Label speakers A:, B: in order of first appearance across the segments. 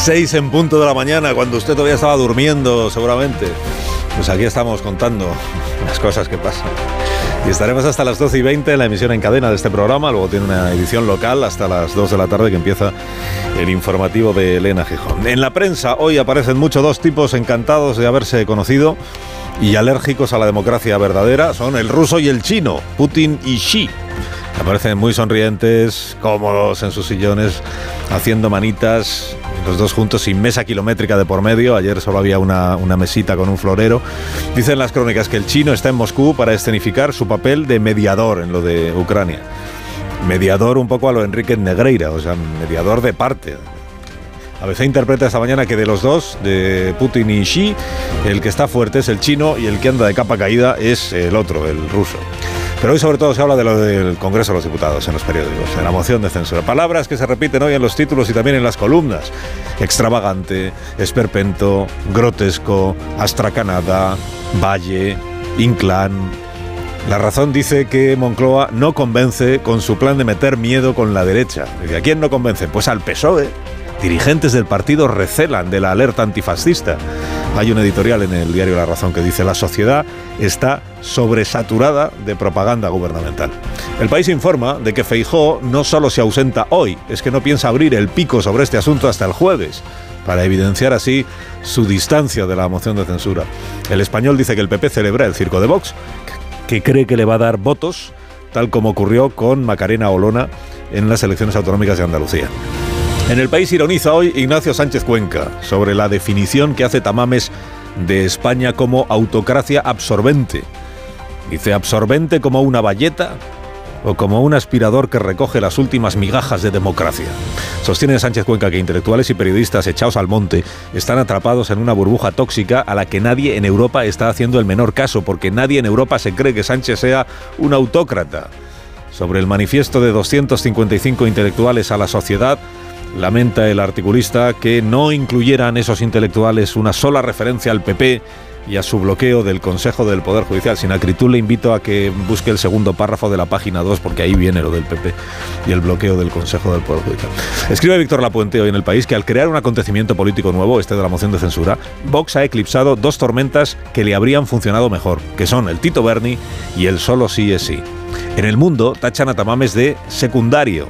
A: Desde las seis en punto de la mañana, cuando usted todavía estaba durmiendo, seguramente. Pues aquí estamos contando las cosas que pasan. Y estaremos hasta las 12 y 20 en la emisión en cadena de este programa. Luego tiene una edición local hasta las 2 de la tarde que empieza el informativo de Elena Gijón. En la prensa hoy aparecen muchos dos tipos encantados de haberse conocido y alérgicos a la democracia verdadera. Son el ruso y el chino, Putin y Xi. Aparecen muy sonrientes, cómodos en sus sillones, haciendo manitas, los dos juntos sin mesa kilométrica de por medio. Ayer solo había una, mesita con un florero. Dicen las crónicas que el chino está en Moscú para escenificar su papel de mediador en lo de Ucrania. Mediador un poco a lo Enrique Negreira, o sea, mediador de parte. ABC interpreta esta mañana que de los dos, de Putin y Xi, el que está fuerte es el chino y el que anda de capa caída es el otro, el ruso. Pero hoy sobre todo se habla de lo del Congreso de los Diputados en los periódicos, de la moción de censura. Palabras que se repiten hoy en los títulos y también en las columnas. Extravagante, esperpento, grotesco, astracanada, valle, inclán. La razón dice que Moncloa no convence con su plan de meter miedo con la derecha. ¿A quién no convence? Pues al PSOE. Dirigentes del partido recelan de la alerta antifascista. Hay un editorial en el diario La Razón que dice la sociedad está sobresaturada de propaganda gubernamental. El país informa de que Feijó no solo se ausenta hoy, es que no piensa abrir el pico sobre este asunto hasta el jueves para evidenciar así su distancia de la moción de censura. El español dice que el PP celebra el circo de Vox, que cree que le va a dar votos, tal como ocurrió con Macarena Olona en las elecciones autonómicas de Andalucía. En el país ironiza hoy Ignacio Sánchez Cuenca sobre la definición que hace Tamames de España como autocracia absorbente. Dice absorbente como una valleta o como un aspirador que recoge las últimas migajas de democracia. Sostiene Sánchez Cuenca que intelectuales y periodistas echados al monte están atrapados en una burbuja tóxica a la que nadie en Europa está haciendo el menor caso, porque nadie en Europa se cree que Sánchez sea un autócrata. Sobre el manifiesto de 255 intelectuales a la sociedad, Lamenta el articulista que no incluyeran esos intelectuales una sola referencia al PP y a su bloqueo del Consejo del Poder Judicial. Sin acritud le invito a que busque el segundo párrafo de la página 2 porque ahí viene lo del PP y el bloqueo del Consejo del Poder Judicial. Escribe Víctor Lapuente hoy en El País que al crear un acontecimiento político nuevo, este de la moción de censura, Vox ha eclipsado dos tormentas que le habrían funcionado mejor, que son el Tito Berni y el solo sí es sí. En el mundo tachan a Tamames de secundario,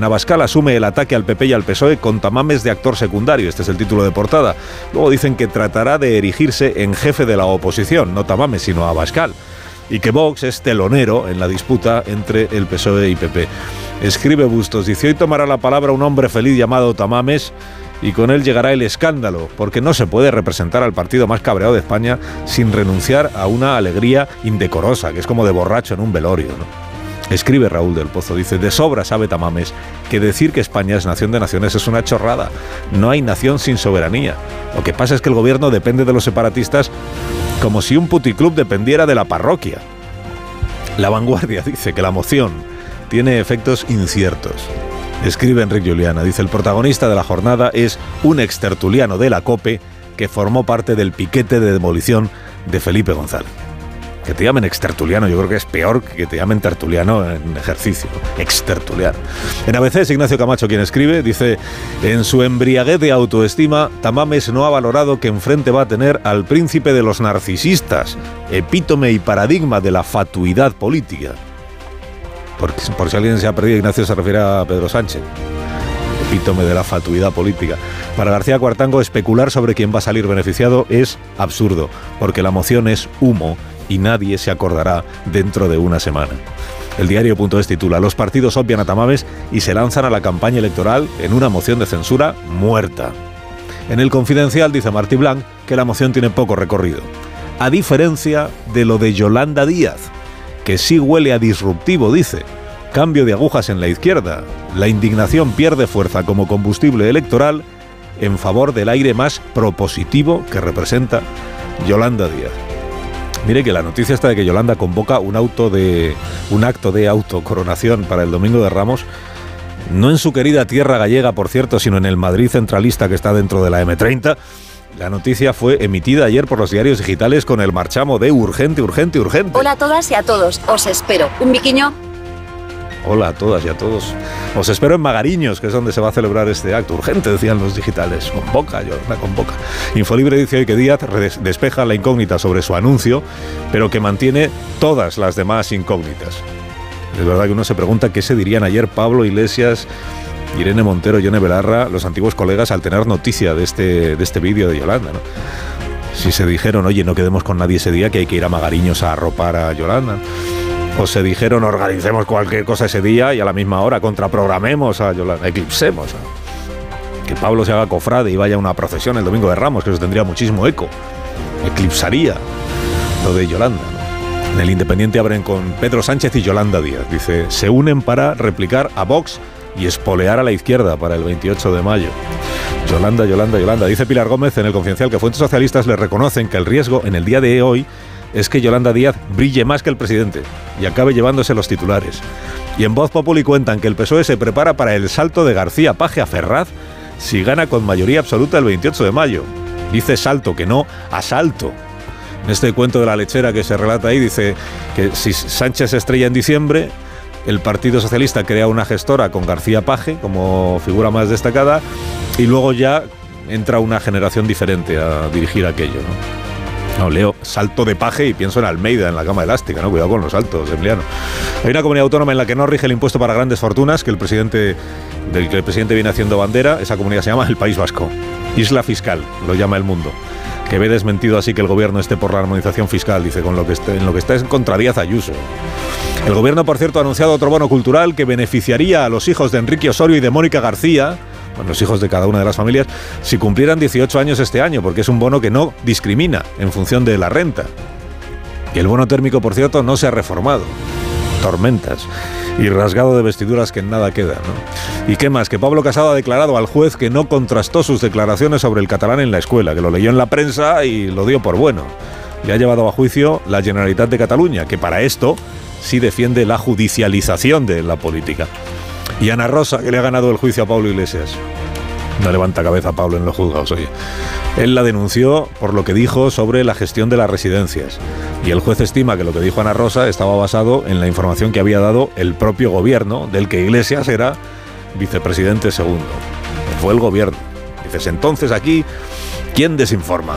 A: Navascal asume el ataque al PP y al PSOE con tamames de actor secundario, este es el título de portada. Luego dicen que tratará de erigirse en jefe de la oposición, no Tamames, sino Abascal. Y que Vox es telonero en la disputa entre el PSOE y PP. Escribe Bustos, dice hoy tomará la palabra un hombre feliz llamado Tamames y con él llegará el escándalo, porque no se puede representar al partido más cabreado de España sin renunciar a una alegría indecorosa, que es como de borracho en un velorio. Escribe Raúl del Pozo, dice, de sobra sabe Tamames que decir que España es nación de naciones es una chorrada. No hay nación sin soberanía. Lo que pasa es que el gobierno depende de los separatistas como si un puticlub dependiera de la parroquia. La vanguardia dice que la moción tiene efectos inciertos. Escribe Enrique Juliana, dice, el protagonista de la jornada es un extertuliano de la COPE que formó parte del piquete de demolición de Felipe González. Que te llamen extertuliano, yo creo que es peor que te llamen tertuliano en ejercicio. Extertuliano. En ABC es Ignacio Camacho quien escribe, dice, en su embriaguez de autoestima, Tamames no ha valorado que enfrente va a tener al príncipe de los narcisistas, epítome y paradigma de la fatuidad política. Por, por si alguien se ha perdido, Ignacio se refiere a Pedro Sánchez epítome de la fatuidad política. Para García Cuartango, especular sobre quién va a salir beneficiado es absurdo, porque la moción es humo y nadie se acordará dentro de una semana. El diario.es titula Los partidos obvian a Tamames y se lanzan a la campaña electoral en una moción de censura muerta. En el confidencial dice Martí Blanc que la moción tiene poco recorrido. A diferencia de lo de Yolanda Díaz, que sí huele a disruptivo, dice, cambio de agujas en la izquierda. La indignación pierde fuerza como combustible electoral en favor del aire más propositivo que representa Yolanda Díaz. Mire que la noticia está de que Yolanda convoca un auto de un acto de autocoronación para el domingo de Ramos, no en su querida tierra gallega, por cierto, sino en el Madrid centralista que está dentro de la M30. La noticia fue emitida ayer por los diarios digitales con el marchamo de urgente, urgente, urgente.
B: Hola a todas y a todos, os espero. Un biquiño.
A: Hola a todas y a todos. Os espero en Magariños, que es donde se va a celebrar este acto urgente, decían los digitales. Convoca, yo la convoca. Infolibre dice hoy que Díaz despeja la incógnita sobre su anuncio, pero que mantiene todas las demás incógnitas. Es verdad que uno se pregunta qué se dirían ayer Pablo Iglesias, Irene Montero, Yone Belarra, los antiguos colegas, al tener noticia de este, de este vídeo de Yolanda. Si se dijeron, oye, no quedemos con nadie ese día, que hay que ir a Magariños a arropar a Yolanda o se dijeron organicemos cualquier cosa ese día y a la misma hora contraprogramemos a Yolanda, eclipsemos. Que Pablo se haga cofrade y vaya a una procesión el domingo de Ramos, que eso tendría muchísimo eco. Eclipsaría lo de Yolanda. En el Independiente abren con Pedro Sánchez y Yolanda Díaz. Dice, se unen para replicar a Vox y espolear a la izquierda para el 28 de mayo. Yolanda, Yolanda, Yolanda. Dice Pilar Gómez en el Confidencial que fuentes socialistas le reconocen que el riesgo en el día de hoy es que Yolanda Díaz brille más que el presidente y acabe llevándose los titulares. Y en Voz Populi cuentan que el PSOE se prepara para el salto de García Paje a Ferraz si gana con mayoría absoluta el 28 de mayo. Dice salto, que no asalto. En este cuento de la lechera que se relata ahí dice que si Sánchez estrella en diciembre, el Partido Socialista crea una gestora con García Paje como figura más destacada y luego ya entra una generación diferente a dirigir aquello. No, leo salto de paje y pienso en Almeida, en la cama elástica, ¿no? Cuidado con los saltos, Emiliano. Hay una comunidad autónoma en la que no rige el impuesto para grandes fortunas, que el presidente, del que el presidente viene haciendo bandera. Esa comunidad se llama el País Vasco. Isla fiscal, lo llama el mundo. Que ve desmentido así que el gobierno esté por la armonización fiscal, dice, con lo que esté, en lo que está es contra Díaz Ayuso. El gobierno, por cierto, ha anunciado otro bono cultural que beneficiaría a los hijos de Enrique Osorio y de Mónica García, los hijos de cada una de las familias, si cumplieran 18 años este año, porque es un bono que no discrimina en función de la renta. Y el bono térmico, por cierto, no se ha reformado. Tormentas. Y rasgado de vestiduras que en nada queda. ¿Y qué más? Que Pablo Casado ha declarado al juez que no contrastó sus declaraciones sobre el catalán en la escuela, que lo leyó en la prensa y lo dio por bueno. Le ha llevado a juicio la Generalitat de Cataluña, que para esto sí defiende la judicialización de la política. Y Ana Rosa, que le ha ganado el juicio a Pablo Iglesias. No levanta cabeza Pablo en los juzgados, oye. Él la denunció por lo que dijo sobre la gestión de las residencias. Y el juez estima que lo que dijo Ana Rosa estaba basado en la información que había dado el propio gobierno, del que Iglesias era vicepresidente segundo. Fue el gobierno. Dices, entonces aquí, ¿quién desinforma?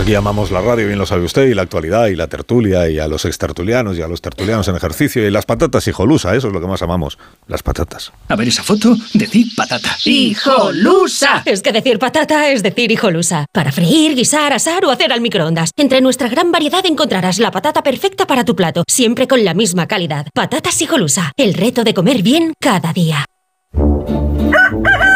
A: Aquí llamamos la radio, bien lo sabe usted, y la actualidad, y la tertulia, y a los extertulianos, y a los tertulianos en ejercicio, y las patatas hijolusa, eso es lo que más amamos, las patatas.
C: A ver esa foto, decir patata.
D: ¡Hijolusa! Es que decir patata es decir hijolusa. Para freír, guisar, asar o hacer al microondas. Entre nuestra gran variedad encontrarás la patata perfecta para tu plato, siempre con la misma calidad. Patatas hijolusa, el reto de comer bien cada día.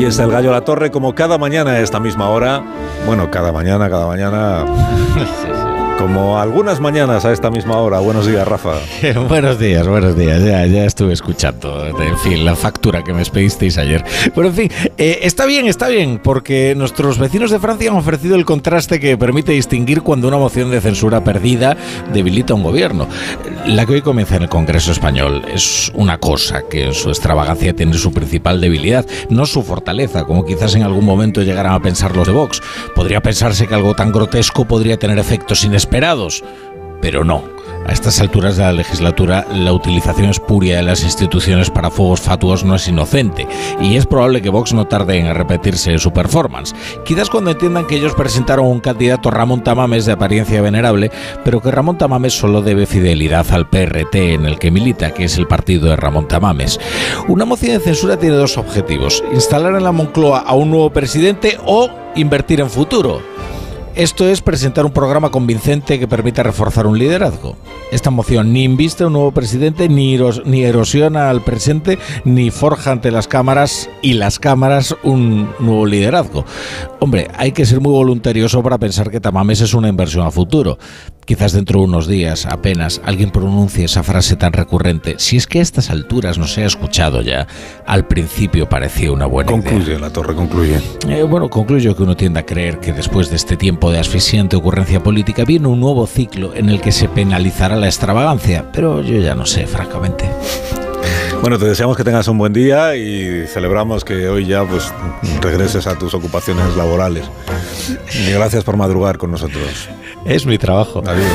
A: Aquí está el gallo a la torre como cada mañana a esta misma hora. Bueno, cada mañana, cada mañana. Como algunas mañanas a esta misma hora. Buenos días, Rafa.
E: buenos días, buenos días. Ya, ya estuve escuchando, en fin, la factura que me expedisteis ayer. Pero en fin, eh, está bien, está bien, porque nuestros vecinos de Francia han ofrecido el contraste que permite distinguir cuando una moción de censura perdida debilita un gobierno. La que hoy comienza en el Congreso español es una cosa que en su extravagancia tiene su principal debilidad, no su fortaleza, como quizás en algún momento llegaran a pensar los de Vox. Podría pensarse que algo tan grotesco podría tener efectos inesperados, pero no A estas alturas de la legislatura, la utilización espuria de las instituciones para fuegos fatuos no es inocente, y es probable que Vox no tarde en repetirse su performance. Quizás cuando entiendan que ellos presentaron un candidato Ramón Tamames de apariencia venerable, pero que Ramón Tamames solo debe fidelidad al PRT en el que milita, que es el partido de Ramón Tamames. Una moción de censura tiene dos objetivos, instalar en la Moncloa a un nuevo presidente o invertir en futuro. Esto es presentar un programa convincente que permita reforzar un liderazgo. Esta moción ni inviste a un nuevo presidente, ni, erosiona al presente, ni forja ante las cámaras y las cámaras un nuevo liderazgo. Hombre, hay que ser muy voluntarioso para pensar que Tamames es una inversión a futuro. Quizás dentro de unos días apenas alguien pronuncie esa frase tan recurrente. Si es que a estas alturas no se ha escuchado ya, al principio parecía una buena
A: concluye,
E: idea.
A: Concluye, la torre concluye.
E: Eh, bueno, concluyo que uno tiende a creer que después de este tiempo de asfixiante ocurrencia política viene un nuevo ciclo en el que se penalizará la extravagancia, pero yo ya no sé, francamente.
A: Bueno, te deseamos que tengas un buen día y celebramos que hoy ya pues regreses a tus ocupaciones laborales. Y gracias por madrugar con nosotros.
E: Es mi trabajo.
A: Adiós.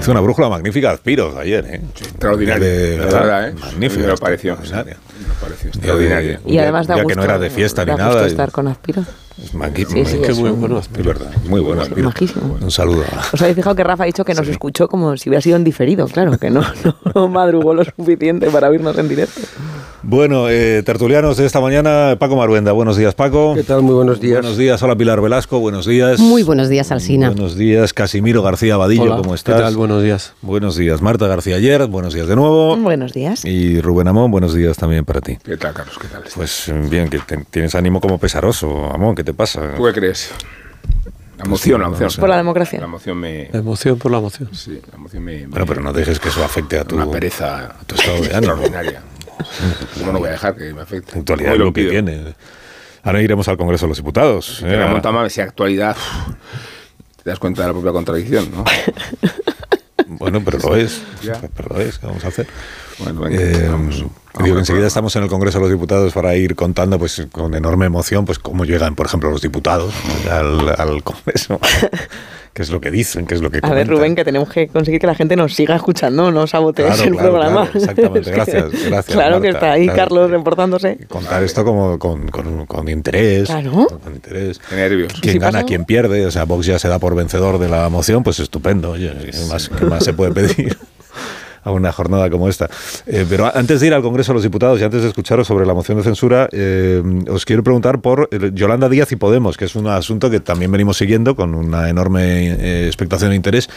A: Hizo una brújula magnífica de Piros ayer, ¿eh?
F: Extraordinaria.
A: De,
F: verdad, verdad, ¿eh?
A: Magnífica.
F: Me pareció.
A: Extraordinaria.
F: Me pareció extraordinaria.
G: Y además da
A: ya
G: gusto,
A: que no era de fiesta ni
G: gusto
A: nada.
G: estar con Aspiro.
A: Es magui-
G: Sí, sí,
A: qué
G: es
A: muy
G: un-
A: bueno, es verdad. Muy bueno.
G: Majísimo.
A: Un saludo.
G: Os habéis fijado que Rafa ha dicho que nos escuchó como si hubiera sido en diferido, claro, que no, no madrugó lo suficiente para oírnos en directo.
A: Bueno, eh, tertulianos de esta mañana, Paco Maruenda. Buenos días, Paco.
H: ¿Qué tal? Muy buenos días.
A: Buenos días. Hola, Pilar Velasco. Buenos días.
I: Muy buenos días, Alsina.
A: Buenos días, Casimiro García Vadillo.
H: Hola,
A: ¿Cómo
H: ¿Qué
A: estás?
H: tal? Buenos días.
A: Buenos días, Marta García Ayer. Buenos días de nuevo.
G: Buenos días.
A: Y Rubén Amón, buenos días también para ti.
F: ¿Qué tal, Carlos? ¿Qué tal?
A: Pues bien, que te- tienes ánimo como pesaroso, Amón, ¿qué te pasa?
F: ¿Tú qué crees? La emoción, la emoción.
G: Por la democracia.
F: La emoción me...
H: La emoción por la emoción.
F: Sí, la emoción me...
A: Bueno, pero no dejes que eso afecte a tu,
F: Una pereza
A: a tu estado de ánimo.
F: extraordinaria. ¿Cómo no voy a dejar que me afecte?
A: Actualidad es lo que tiene. Ahora iremos al Congreso de los Diputados. ¿eh?
F: Ramón Tamames sea actualidad... Te das cuenta de la propia contradicción, ¿no?
A: Bueno, pero lo es. Pero lo es, ¿qué vamos a hacer?
F: Bueno, venga,
A: Eh,
F: vamos.
A: digo que
F: al
A: enseguida estamos en el Congreso de los Diputados para ir contando pues con enorme emoción pues cómo llegan, por ejemplo, los diputados al, al Congreso. qué es lo que dicen, qué es lo que
G: A ver,
A: comentan.
G: Rubén, que tenemos que conseguir que la gente nos siga escuchando, no sabotees
A: Claro,
G: el
A: claro,
G: programa.
A: claro, exactamente.
G: Que-
A: Gracias, gracias,
G: Claro que
A: Marta,
G: está ahí
A: claro.
G: Carlos reportándose.
A: Contar esto como con, con- con interés.
G: Claro.
A: Con interés.
F: Qué nervios.
A: Quien
G: si
A: gana,
G: pasa?
A: quien pierde. O sea, Vox ya se da por vencedor de la moción, pues estupendo. Oye, ¿qué más, qué más se puede pedir? a una jornada como esta. Eh, pero antes de ir al Congreso de los Diputados y antes de escucharos sobre la moción de censura, eh, os quiero preguntar por Yolanda Díaz y Podemos, que es un asunto que también venimos siguiendo con una enorme eh, expectación e interés,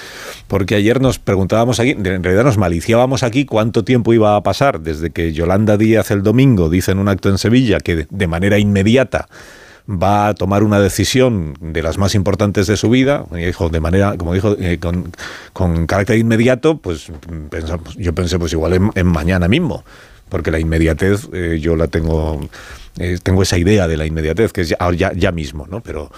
A: porque ayer nos preguntábamos aquí, en realidad nos maliciábamos aquí cuánto tiempo iba a pasar desde que Yolanda Díaz el domingo dice en un acto en Sevilla que de manera inmediata va a tomar una decisión de las más importantes de su vida, dijo de manera, como dijo, eh, con, carácter inmediato, pues pensamos, yo pensé pues igual en, mañana mismo, porque la inmediatez eh, yo la tengo, eh, tengo esa idea de la inmediatez, que es ya, ya mismo, ¿no? Pero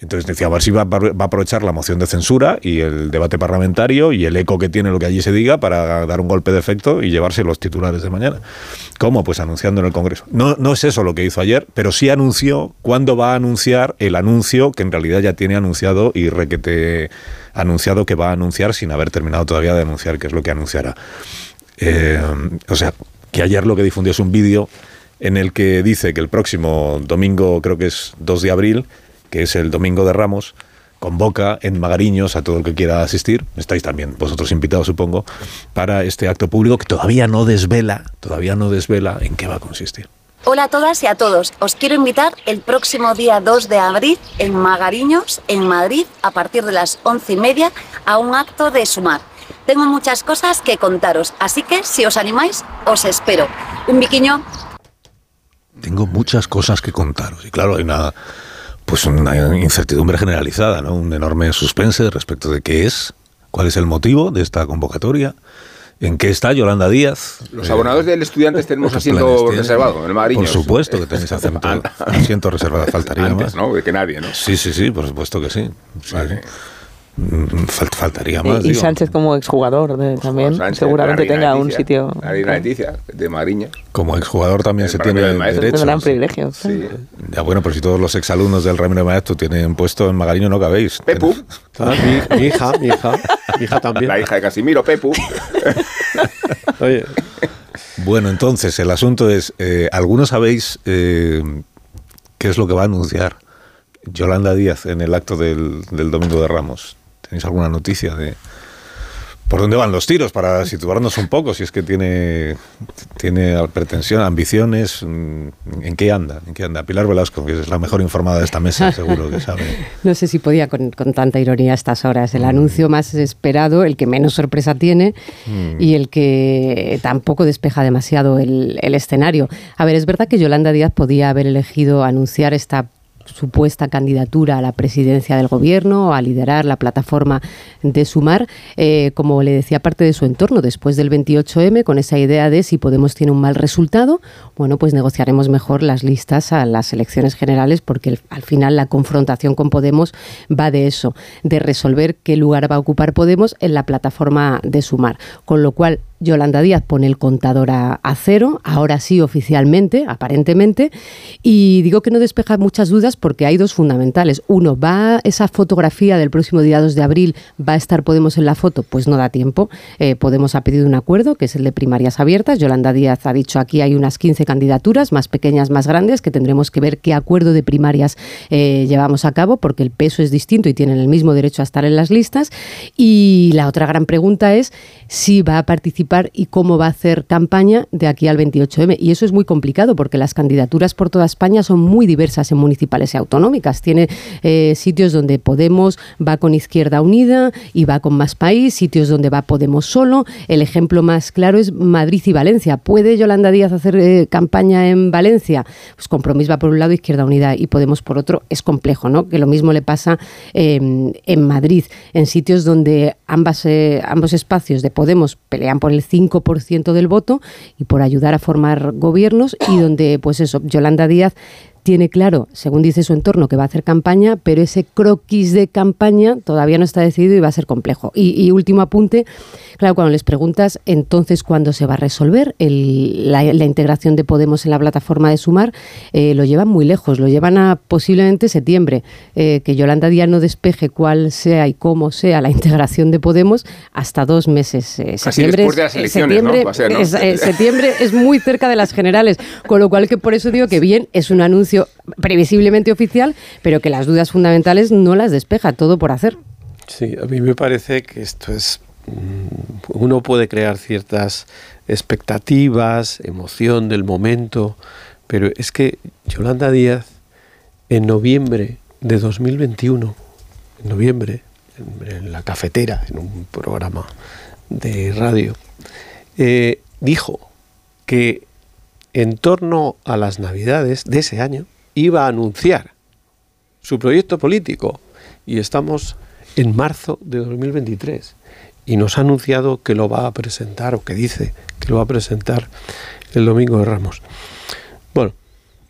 A: entonces decía, a ver si va, a aprovechar la moción de censura y el debate parlamentario y el eco que tiene lo que allí se diga para dar un golpe de efecto y llevarse los titulares de mañana. ¿Cómo? Pues anunciando en el Congreso. No, no es eso lo que hizo ayer, pero sí anunció cuándo va a anunciar el anuncio que en realidad ya tiene anunciado y requete anunciado que va a anunciar sin haber terminado todavía de anunciar qué es lo que anunciará. Eh, o sea, que ayer lo que difundió es un vídeo en el que dice que el próximo domingo, creo que es 2 de abril, que es el domingo de Ramos, convoca en Magariños a todo el que quiera asistir, estáis también vosotros invitados supongo, para este acto público que todavía no desvela, todavía no desvela en qué va a consistir.
J: Hola a todas y a todos. Os quiero invitar el próximo día 2 de abril en Magariños, en Madrid, a partir de las once y media, a un acto de sumar. Tengo muchas cosas que contaros, así que si os animáis, os espero. Un biquiño.
A: Tengo muchas cosas que contaros y claro, hay una pues una incertidumbre generalizada, ¿no? Un enorme suspense respecto de qué es, cuál es el motivo de esta convocatoria. ¿En qué está Yolanda Díaz?
F: Los
A: Eh,
F: abonados del estudiantes tenemos
A: ¿qué
F: asiento reservado en el Magariños.
A: Por supuesto que tenéis asiento, asiento reservado, faltaría
F: Antes,
A: más.
F: ¿no? De que nadie, ¿no?
A: Sí, sí, sí, por supuesto que sí. Sí.
F: Vale.
A: Faltaría más.
G: Y, Sánchez como exjugador también, seguramente tenga un sitio.
F: Marina Leticia, de Mariña.
A: Como exjugador también se tiene derecho.
G: Es un gran privilegio. Sí.
A: Ya bueno, pero si todos los exalumnos del Ramiro Maestro tienen puesto en Magariño, no cabéis.
F: Pepu.
H: Ah, mi, hija, mi hija, mi hija también.
F: La hija de Casimiro, Pepu.
A: Oye. Bueno, entonces, el asunto es, eh, ¿algunos sabéis eh, qué es lo que va a anunciar Yolanda Díaz en el acto del, del Domingo de Ramos? ¿Tenéis alguna noticia de por dónde van los tiros para situarnos un poco? Si es que tiene, tiene pretensión, ambiciones, mm, ¿en qué anda? ¿En qué anda? Pilar Velasco, que es la mejor informada de esta mesa, seguro que sabe.
I: no sé si podía con, tanta ironía a estas horas. El mm. anuncio más esperado, el que menos sorpresa tiene mm. y el que tampoco despeja demasiado el, el escenario. A ver, es verdad que Yolanda Díaz podía haber elegido anunciar esta supuesta candidatura a la presidencia del gobierno, a liderar la plataforma de Sumar, eh, como le decía parte de su entorno, después del 28M, con esa idea de si Podemos tiene un mal resultado, bueno, pues negociaremos mejor las listas a las elecciones generales, porque al final la confrontación con Podemos va de eso, de resolver qué lugar va a ocupar Podemos en la plataforma de Sumar. Con lo cual, Yolanda Díaz pone el contador a, cero, ahora sí oficialmente, aparentemente, y digo que no despeja muchas dudas porque hay dos fundamentales. Uno, ¿va esa fotografía del próximo día 2 de abril, va a estar Podemos en la foto? Pues no da tiempo. Eh, Podemos ha pedido un acuerdo, que es el de primarias abiertas. Yolanda Díaz ha dicho aquí hay unas 15 candidaturas, más pequeñas, más grandes, que tendremos que ver qué acuerdo de primarias eh, llevamos a cabo, porque el peso es distinto y tienen el mismo derecho a estar en las listas. Y la otra gran pregunta es si va a participar y cómo va a hacer campaña de aquí al 28M. Y eso es muy complicado porque las candidaturas por toda España son muy diversas en municipales y autonómicas. Tiene eh, sitios donde Podemos va con Izquierda Unida y va con Más País, sitios donde va Podemos solo. El ejemplo más claro es Madrid y Valencia. ¿Puede Yolanda Díaz hacer eh, campaña en Valencia? Pues Compromís va por un lado, Izquierda Unida y Podemos por otro. Es complejo, ¿no? Que lo mismo le pasa em, en Madrid, en sitios donde ambas, eh, ambos espacios de Podemos pelean por el 5% del voto y por ayudar a formar gobiernos y donde, pues eso, Yolanda Díaz tiene claro, según dice su entorno, que va a hacer campaña, pero ese croquis de campaña todavía no está decidido y va a ser complejo. Y, último apunte, claro, cuando les preguntas entonces cuándo se va a resolver la, integración de Podemos en la plataforma de Sumar, eh, lo llevan muy lejos, lo llevan a posiblemente septiembre. Eh, que Yolanda Díaz no despeje cuál sea y cómo sea la integración de Podemos hasta dos meses.
F: Eh, septiembre, después de las elecciones,
I: septiembre, Es, septiembre es muy cerca de las generales, con lo cual que por eso digo que bien, es un anuncio previsiblemente oficial, pero que las dudas fundamentales no las despeja, todo por hacer.
H: Sí, a mí me parece que esto es... Mm, uno puede crear ciertas expectativas, emoción del momento, pero es que Yolanda Díaz, en noviembre de 2021, en noviembre, en, la cafetera, en un programa de radio, eh, dijo que en torno a las navidades de ese año, iba a anunciar su proyecto político. Y estamos en marzo de 2023. Y nos ha anunciado que lo va a presentar, o que dice que lo va a presentar el domingo de Ramos. Bueno,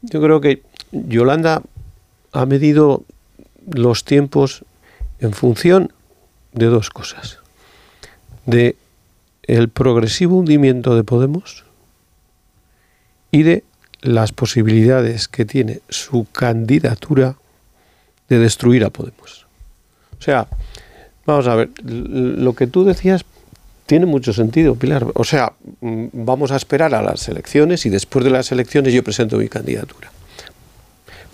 H: yo creo que Yolanda ha medido los tiempos en función de dos cosas. De el progresivo hundimiento de Podemos y de las posibilidades que tiene su candidatura de destruir a Podemos. O sea, vamos a ver, lo que tú decías tiene mucho sentido, Pilar. O sea, mm, vamos a esperar a las elecciones y después de las elecciones yo presento mi candidatura.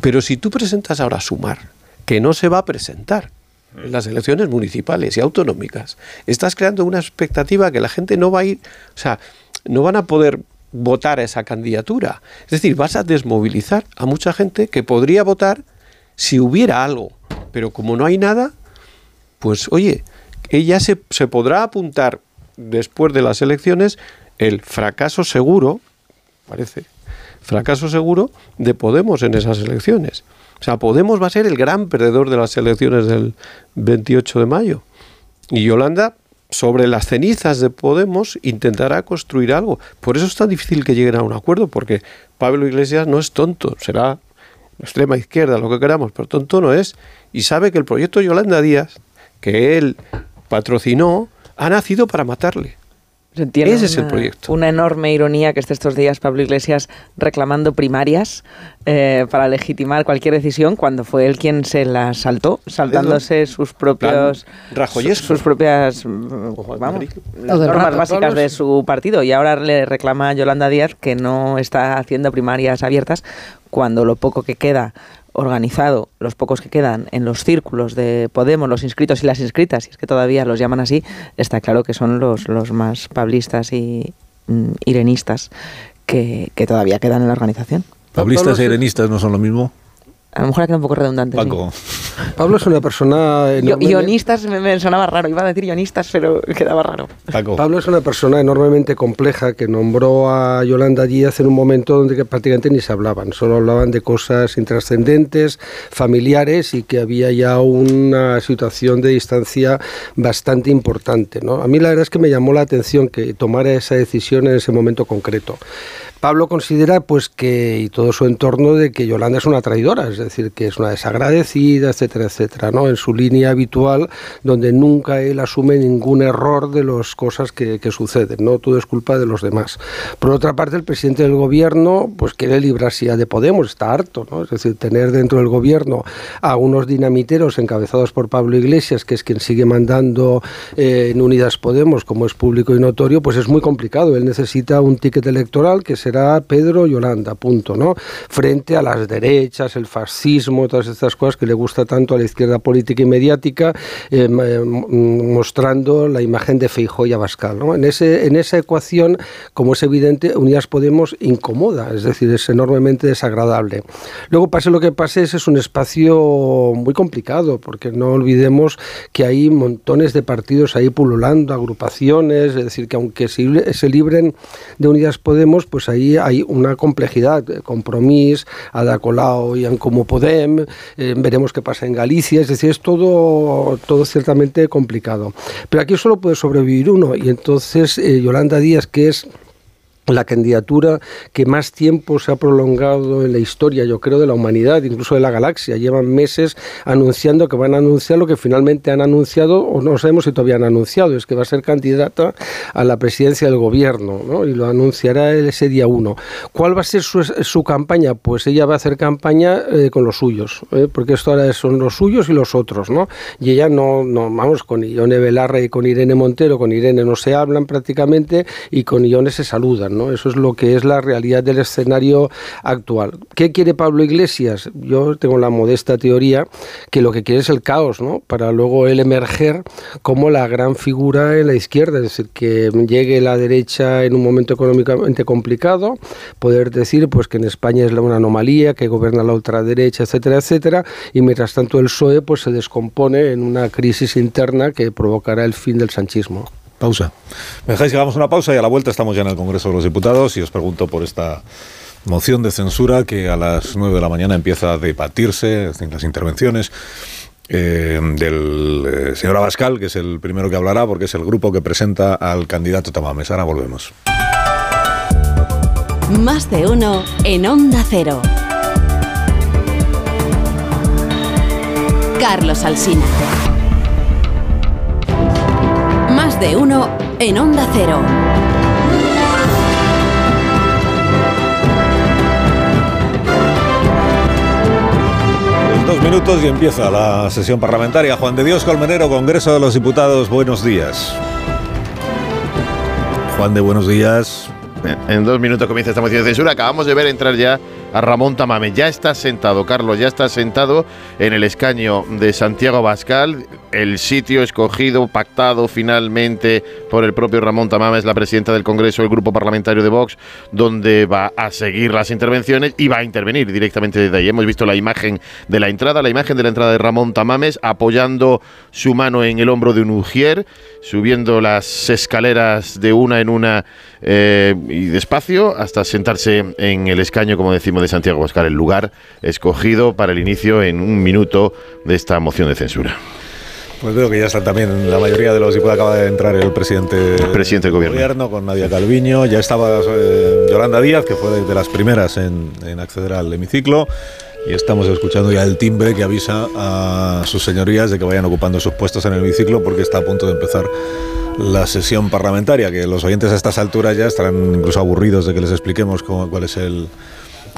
H: Pero si tú presentas ahora Sumar, que no se va a presentar en las elecciones municipales y autonómicas, estás creando una expectativa que la gente no va a ir, o sea, no van a poder votar a esa candidatura. Es decir, vas a desmovilizar a mucha gente que podría votar si hubiera algo. Pero como no hay nada, pues oye, ella se, se podrá apuntar después de las elecciones el fracaso seguro, parece, fracaso seguro de Podemos en esas elecciones. O sea, Podemos va a ser el gran perdedor de las elecciones del 28 de mayo. Y Yolanda sobre las cenizas de Podemos intentará construir algo. Por eso es tan difícil que lleguen a un acuerdo, porque Pablo Iglesias no es tonto, será extrema izquierda, lo que queramos, pero tonto no es. Y sabe que el proyecto Yolanda Díaz,
K: que él patrocinó ha nacido para matarle. Ese es el proyecto.
G: Una enorme ironía que esté estos días Pablo Iglesias reclamando primarias eh, para legitimar cualquier decisión cuando fue él quien se las saltó, saltándose sus propios sus, sus propias vamos, normas básicas de su partido. Y ahora le reclama a Yolanda Díaz que no está haciendo primarias abiertas cuando lo poco que queda organizado, los pocos que quedan en los círculos de Podemos, los inscritos y las inscritas, y es que todavía los llaman así, está claro que son los, los más pablistas y mm, irenistas que, que todavía quedan en la organización.
A: ¿Pablistas e irenistas no son lo mismo?
G: A lo mejor ha quedado un poco redundante.
A: Paco.
K: Pablo es una persona
G: enormemente... Ionistas me, sonaba raro, iba a decir ionistas, pero quedaba raro.
A: Paco.
K: Pablo es una persona enormemente compleja que nombró a Yolanda Díaz en un momento donde prácticamente ni se hablaban, solo hablaban de cosas intrascendentes, familiares y que había ya una situación de distancia bastante importante. ¿no? A mí la verdad es que me llamó la atención que tomara esa decisión en ese momento concreto. Pablo considera pues que y todo su entorno de que Yolanda es una traidora, es decir, que es una desagradecida, etcétera, etcétera, ¿no? En su línea habitual donde nunca él asume ningún error de las cosas que, suceden, no todo es culpa de los demás. Por otra parte, el presidente del gobierno pues quiere librarse ya de Podemos, está harto, ¿no? Es decir, tener dentro del gobierno a unos dinamiteros encabezados por Pablo Iglesias, que es quien sigue mandando eh, en Unidas Podemos, como es público y notorio, pues es muy complicado. Él necesita un ticket electoral que será Pedro Yolanda, punto, ¿no? Frente a las derechas, el fascismo, todas estas cosas que le gusta tanto a la izquierda política y mediática, eh, eh, mostrando la imagen de Feijóo y Abascal, ¿no? En, ese, en esa ecuación, como es evidente, Unidas Podemos incomoda, es decir, es enormemente desagradable. Luego, pase lo que pase, es un espacio muy complicado, porque no olvidemos que hay montones de partidos ahí pululando, agrupaciones, es decir, que aunque se, se libren de Unidas Podemos, pues hay ahí hay una complejidad, Compromís, Ada Colau y en Como Podem, eh, veremos qué pasa en Galicia, es decir, es todo, todo ciertamente complicado. Pero aquí solo puede sobrevivir uno y entonces eh, Yolanda Díaz, que es la candidatura que más tiempo se ha prolongado en la historia, yo creo, de la humanidad, incluso de la galaxia. Llevan meses anunciando que van a anunciar lo que finalmente han anunciado, o no sabemos si todavía han anunciado, es que va a ser candidata a la presidencia del gobierno, ¿no? y lo anunciará ese día uno. ¿Cuál va a ser su, campaña? Pues ella va a hacer campaña eh, con los suyos, ¿eh? porque esto ahora son los suyos y los otros, ¿no? Y ella no, no, vamos, con Ione Belarra y con Irene Montero, con Irene no se hablan prácticamente y con Ione se saludan. Eso es lo que es la realidad del escenario actual. ¿Qué quiere Pablo Iglesias? Yo tengo la modesta teoría que lo que quiere es el caos, ¿no? Para luego él emerger como la gran figura en la izquierda, es decir, que llegue la derecha en un momento económicamente complicado, poder decir pues que en España es una anomalía, que gobierna la ultraderecha, etcétera, etcétera, y mientras tanto el PSOE pues se descompone en una crisis interna que provocará el fin del sanchismo.
A: Pausa. Me dejáis que hagamos una pausa y a la vuelta estamos ya en el Congreso de los Diputados y os pregunto por esta moción de censura que a las 9 de la mañana empieza a debatirse, en las intervenciones. Eh, del eh, señor Abascal, que es el primero que hablará, porque es el grupo que presenta al candidato Tamames. Ahora volvemos.
B: Más de uno en Onda Cero. Carlos Alsina de uno en Onda Cero.
A: dos minutos y empieza la sesión parlamentaria. Juan de Dios Colmenero, Congreso de los Diputados, buenos días. Juan de buenos días.
L: En dos minutos comienza esta moción de censura. Acabamos de ver entrar ya a Ramón Tamame. Ya está sentado, Carlos, ya está sentado en el escaño de Santiago Bascal. El sitio escogido, pactado finalmente por el propio Ramón Tamame, es la presidenta del Congreso del Grupo Parlamentario de Vox, donde va a seguir las intervenciones y va a intervenir directamente desde ahí. Hemos visto la imagen de la entrada, la imagen de la entrada de Ramón Tamames apoyando su mano en el hombro de un ujier, subiendo las escaleras de una en una eh, y despacio hasta sentarse en el escaño, como decimos, de Santiago Oscar, el lugar escogido para el inicio en un minuto de esta moción de censura.
A: Pues veo que ya está también la mayoría de los diputados. Acaba de entrar el presidente,
L: presidente del gobierno.
A: con Nadia Calviño. Ya estaba eh, Yolanda Díaz, que fue de, las primeras en, acceder al hemiciclo. Y estamos escuchando ya el timbre que avisa a sus señorías de que vayan ocupando sus puestos en el hemiciclo porque está a punto de empezar la sesión parlamentaria, que los oyentes a estas alturas ya estarán incluso aburridos de que les expliquemos cómo, cuál es el,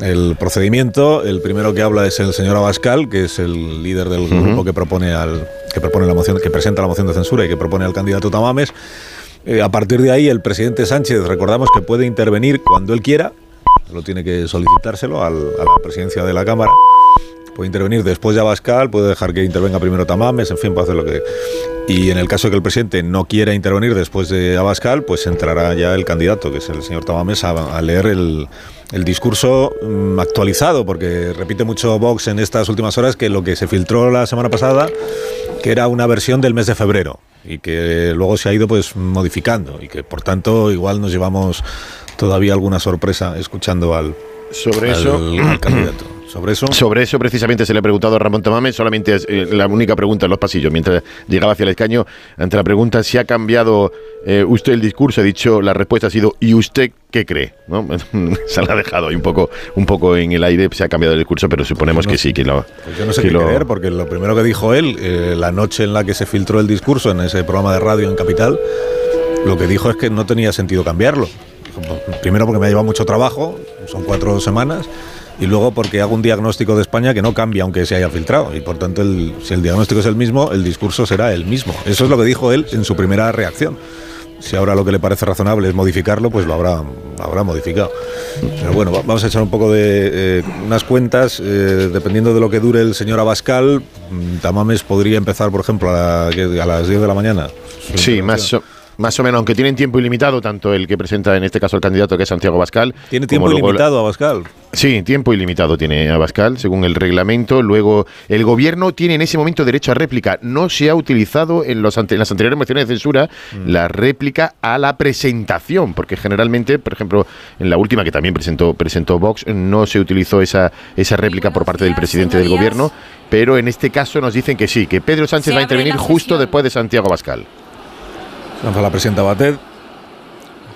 A: el procedimiento. El primero que habla es el señor Abascal, que es el líder del grupo que propone al que propone la moción, que presenta la moción de censura y que propone al candidato Tamames. Eh, a partir de ahí, el presidente Sánchez, recordamos que puede intervenir cuando él quiera, solo tiene que solicitárselo a la presidencia de la Cámara. Puede intervenir después de Abascal, puede dejar que intervenga primero Tamames, en fin, puede hacer lo que. Y en el caso de que el presidente no quiera intervenir después de Abascal, pues entrará ya el candidato, que es el señor Tamames, a, leer el, el discurso mm, actualizado, porque repite mucho Vox en estas últimas horas que lo que se filtró la semana pasada, que era una versión del mes de febrero y que luego se ha ido pues modificando y que por tanto igual nos llevamos todavía alguna sorpresa escuchando al,
L: sobre eso
A: candidato. Sobre eso.
L: Sobre eso precisamente se le ha preguntado a Ramón Tamame, solamente es eh, la única pregunta en los pasillos, mientras llegaba hacia el escaño, ante la pregunta si ha cambiado eh, usted el discurso, ha dicho, la respuesta ha sido, ¿y usted qué cree? ¿No? se la ha dejado ahí un poco, un poco en el aire, se ha cambiado el discurso, pero suponemos que sí, que lo...
A: Pues yo no sé qué creer, porque lo primero que dijo él, eh, la noche en la que se filtró el discurso en ese programa de radio en Capital, lo que dijo es que no tenía sentido cambiarlo. Primero porque me ha llevado mucho trabajo, son cuatro semanas, y luego porque hago un diagnóstico de España que no cambia aunque se haya filtrado. Y por tanto, si el diagnóstico es el mismo, el discurso será el mismo. Eso es lo que dijo él en su primera reacción. Si ahora lo que le parece razonable es modificarlo, pues lo habrá, habrá modificado. Pero bueno, vamos a echar un poco de eh, unas cuentas. Eh, dependiendo de lo que dure el señor Abascal, mm, Tamames podría empezar, por ejemplo, a, a las 10 de la mañana.
L: Sí, más más o menos, aunque tienen tiempo ilimitado, tanto el que presenta en este caso el candidato que es Santiago Bascal.
A: ¿Tiene tiempo ilimitado a Bascal?
L: Sí, tiempo ilimitado tiene Abascal, según el reglamento. Luego, el gobierno tiene en ese momento derecho a réplica. No se ha utilizado en, los en las anteriores mociones de censura mm. la réplica a la presentación, porque generalmente, por ejemplo, en la última que también presentó, presentó Vox, no se utilizó esa, esa réplica por parte del presidente del gobierno, pero en este caso nos dicen que sí, que Pedro Sánchez va a intervenir justo después de Santiago Bascal.
A: Vamos a la presidenta Batet.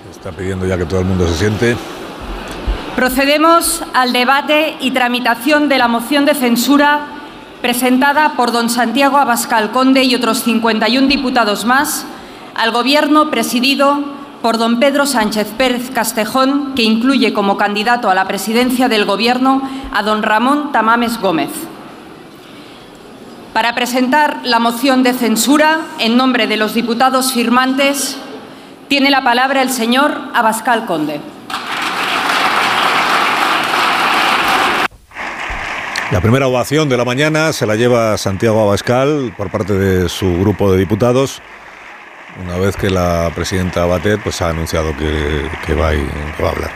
A: Está pidiendo ya que todo el mundo se siente.
M: Procedemos al debate y tramitación de la moción de censura presentada por don Santiago Abascal Conde y otros 51 diputados más al Gobierno presidido por don Pedro Sánchez Pérez Castejón, que incluye como candidato a la presidencia del Gobierno a don Ramón Tamames Gómez. Para presentar la moción de censura, en nombre de los diputados firmantes, tiene la palabra el señor Abascal Conde.
A: La primera ovación de la mañana se la lleva Santiago Abascal por parte de su grupo de diputados, una vez que la presidenta Batet pues, ha anunciado que, va que va a hablar.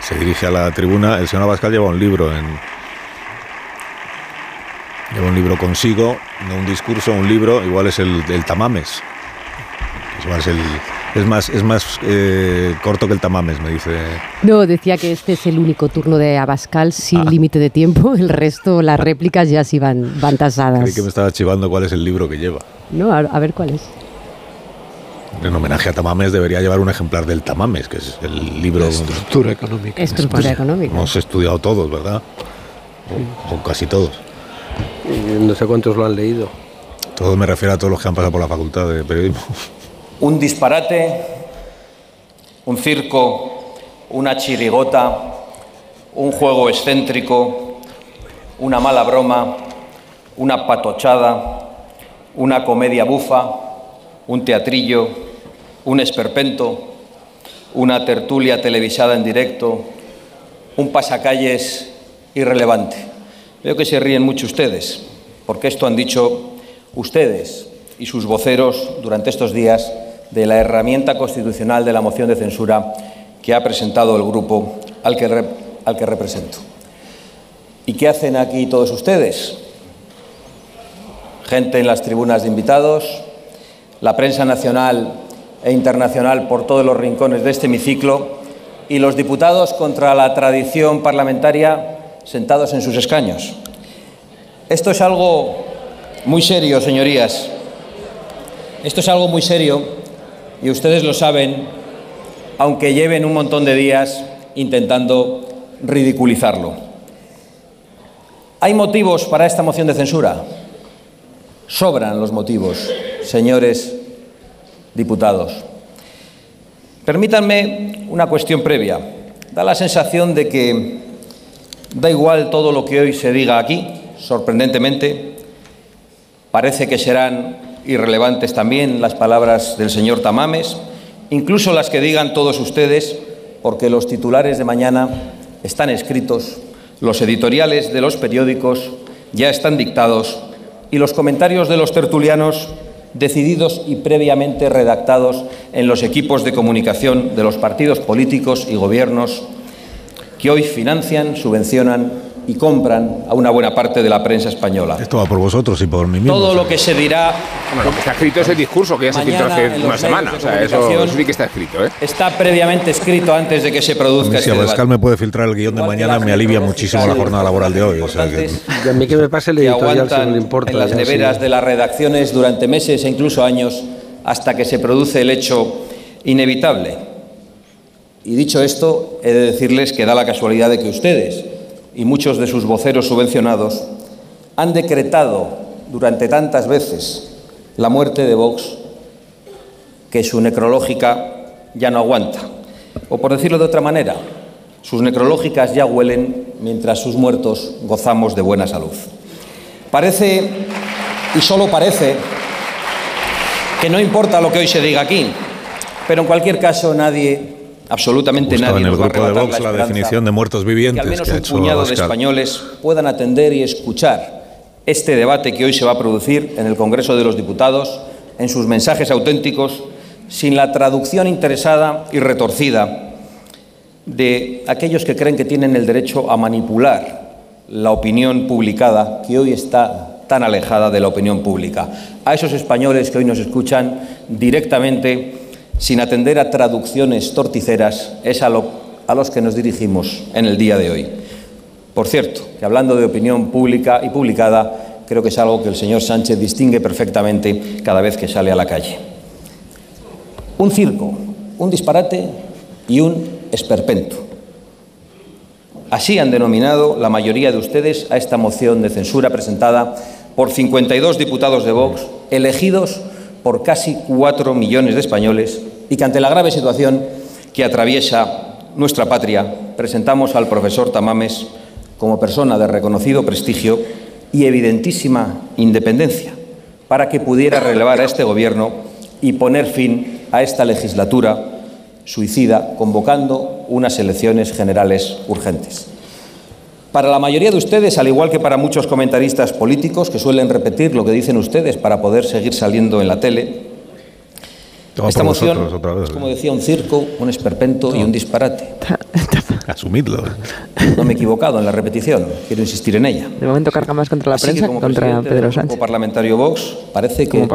A: Se dirige a la tribuna. El señor Abascal lleva un libro en, Lleva un libro consigo, no un discurso, un libro, igual es el, Tamames. Es más, es más, es más eh, corto que el Tamames, me dice.
I: No, decía que este es el único turno de Abascal sin ah. límite de tiempo, el resto, las réplicas ya sí van, van tasadas.
A: Creí que me estaba chivando cuál es el libro que lleva.
I: No, a, ver cuál es.
A: En homenaje a Tamames debería llevar un ejemplar del Tamames, que es el libro...
H: estructura económica.
I: Estructura económica.
A: Hemos estudiado todos, ¿verdad? o casi todos.
H: No sé cuántos lo han leído.
A: Todo me refiero a todos los que han pasado por la facultad de periodismo.
N: Un disparate, un circo, una chirigota, un juego excéntrico, una mala broma, una patochada, una comedia bufa, un teatrillo, un esperpento, una tertulia televisada en directo, un pasacalles irrelevante. Veo que se ríen mucho ustedes, porque esto han dicho ustedes y sus voceros durante estos días de la herramienta constitucional de la moción de censura que ha presentado el grupo al que, al que represento. ¿Y qué hacen aquí todos ustedes? Gente en las tribunas de invitados, la prensa nacional e internacional por todos los rincones de este hemiciclo y los diputados contra la tradición parlamentaria sentados en sus escaños. Esto es algo muy serio, señorías. Esto es algo muy serio y ustedes lo saben, aunque lleven un montón de días intentando ridiculizarlo. ¿Hay motivos para esta moción de censura? Sobran los motivos, señores diputados. Permítanme una cuestión previa. Da la sensación de que da igual todo lo que hoy se diga aquí, sorprendentemente. Parece que serán irrelevantes también las palabras del señor Tamames, incluso las que digan todos ustedes, porque los titulares de mañana están escritos, los editoriales de los periódicos ya están dictados y los comentarios de los tertulianos decididos y previamente redactados en los equipos de comunicación de los partidos políticos y gobiernos que hoy financian, subvencionan y compran a una buena parte de la prensa española.
A: Esto va por vosotros y por mí mismo.
N: Todo lo que se dirá.
F: Bueno, lo que está escrito es el discurso que ya se filtró hace una semana. O sea, eso sí que está escrito. ¿eh?
N: Está previamente escrito antes de que se produzca
A: si
N: este
A: Abascal me puede filtrar el guion de mañana, me alivia muchísimo la jornada laboral de hoy. O sea que...
H: Y a mí que me pase el editorial si no le importa.
N: En las neveras de las redacciones durante meses e incluso años hasta que se produce el hecho inevitable. Y dicho esto, he de decirles que da la casualidad de que ustedes y muchos de sus voceros subvencionados han decretado durante tantas veces la muerte de Vox que su necrológica ya no aguanta. O por decirlo de otra manera, sus necrológicas ya huelen mientras sus muertos gozamos de buena salud. Parece, y solo parece, que no importa lo que hoy se diga aquí, pero en cualquier caso nadie absolutamente nadie
A: en el grupo de Vox la, definición de muertos vivientes
N: que al menos un puñado de españoles puedan atender y escuchar este debate que hoy se va a producir en el Congreso de los Diputados en sus mensajes auténticos sin la traducción interesada y retorcida de aquellos que creen que tienen el derecho a manipular la opinión publicada que hoy está tan alejada de la opinión pública. A esos españoles que hoy nos escuchan directamente sin atender a traducciones torticeras, es a, los que nos dirigimos en el día de hoy. Por cierto, que hablando de opinión pública y publicada, creo que es algo que el señor Sánchez distingue perfectamente cada vez que sale a la calle. Un circo, un disparate y un esperpento. Así han denominado la mayoría de ustedes a esta moción de censura presentada por 52 diputados de Vox, elegidos por casi cuatro millones de españoles y que ante la grave situación que atraviesa nuestra patria presentamos al profesor Tamames como persona de reconocido prestigio y evidentísima independencia para que pudiera relevar a este Gobierno y poner fin a esta legislatura suicida convocando unas elecciones generales urgentes. Para la mayoría de ustedes, al igual que para muchos comentaristas políticos que suelen repetir lo que dicen ustedes para poder seguir saliendo en la tele, esta moción es, como decía, un circo, un esperpento y un disparate.
A: Asumidlo.
N: No me he equivocado en la repetición, quiero insistir en ella.
G: De momento carga más contra la prensa que contra Pedro Sánchez.
N: Como parlamentario Vox, parece que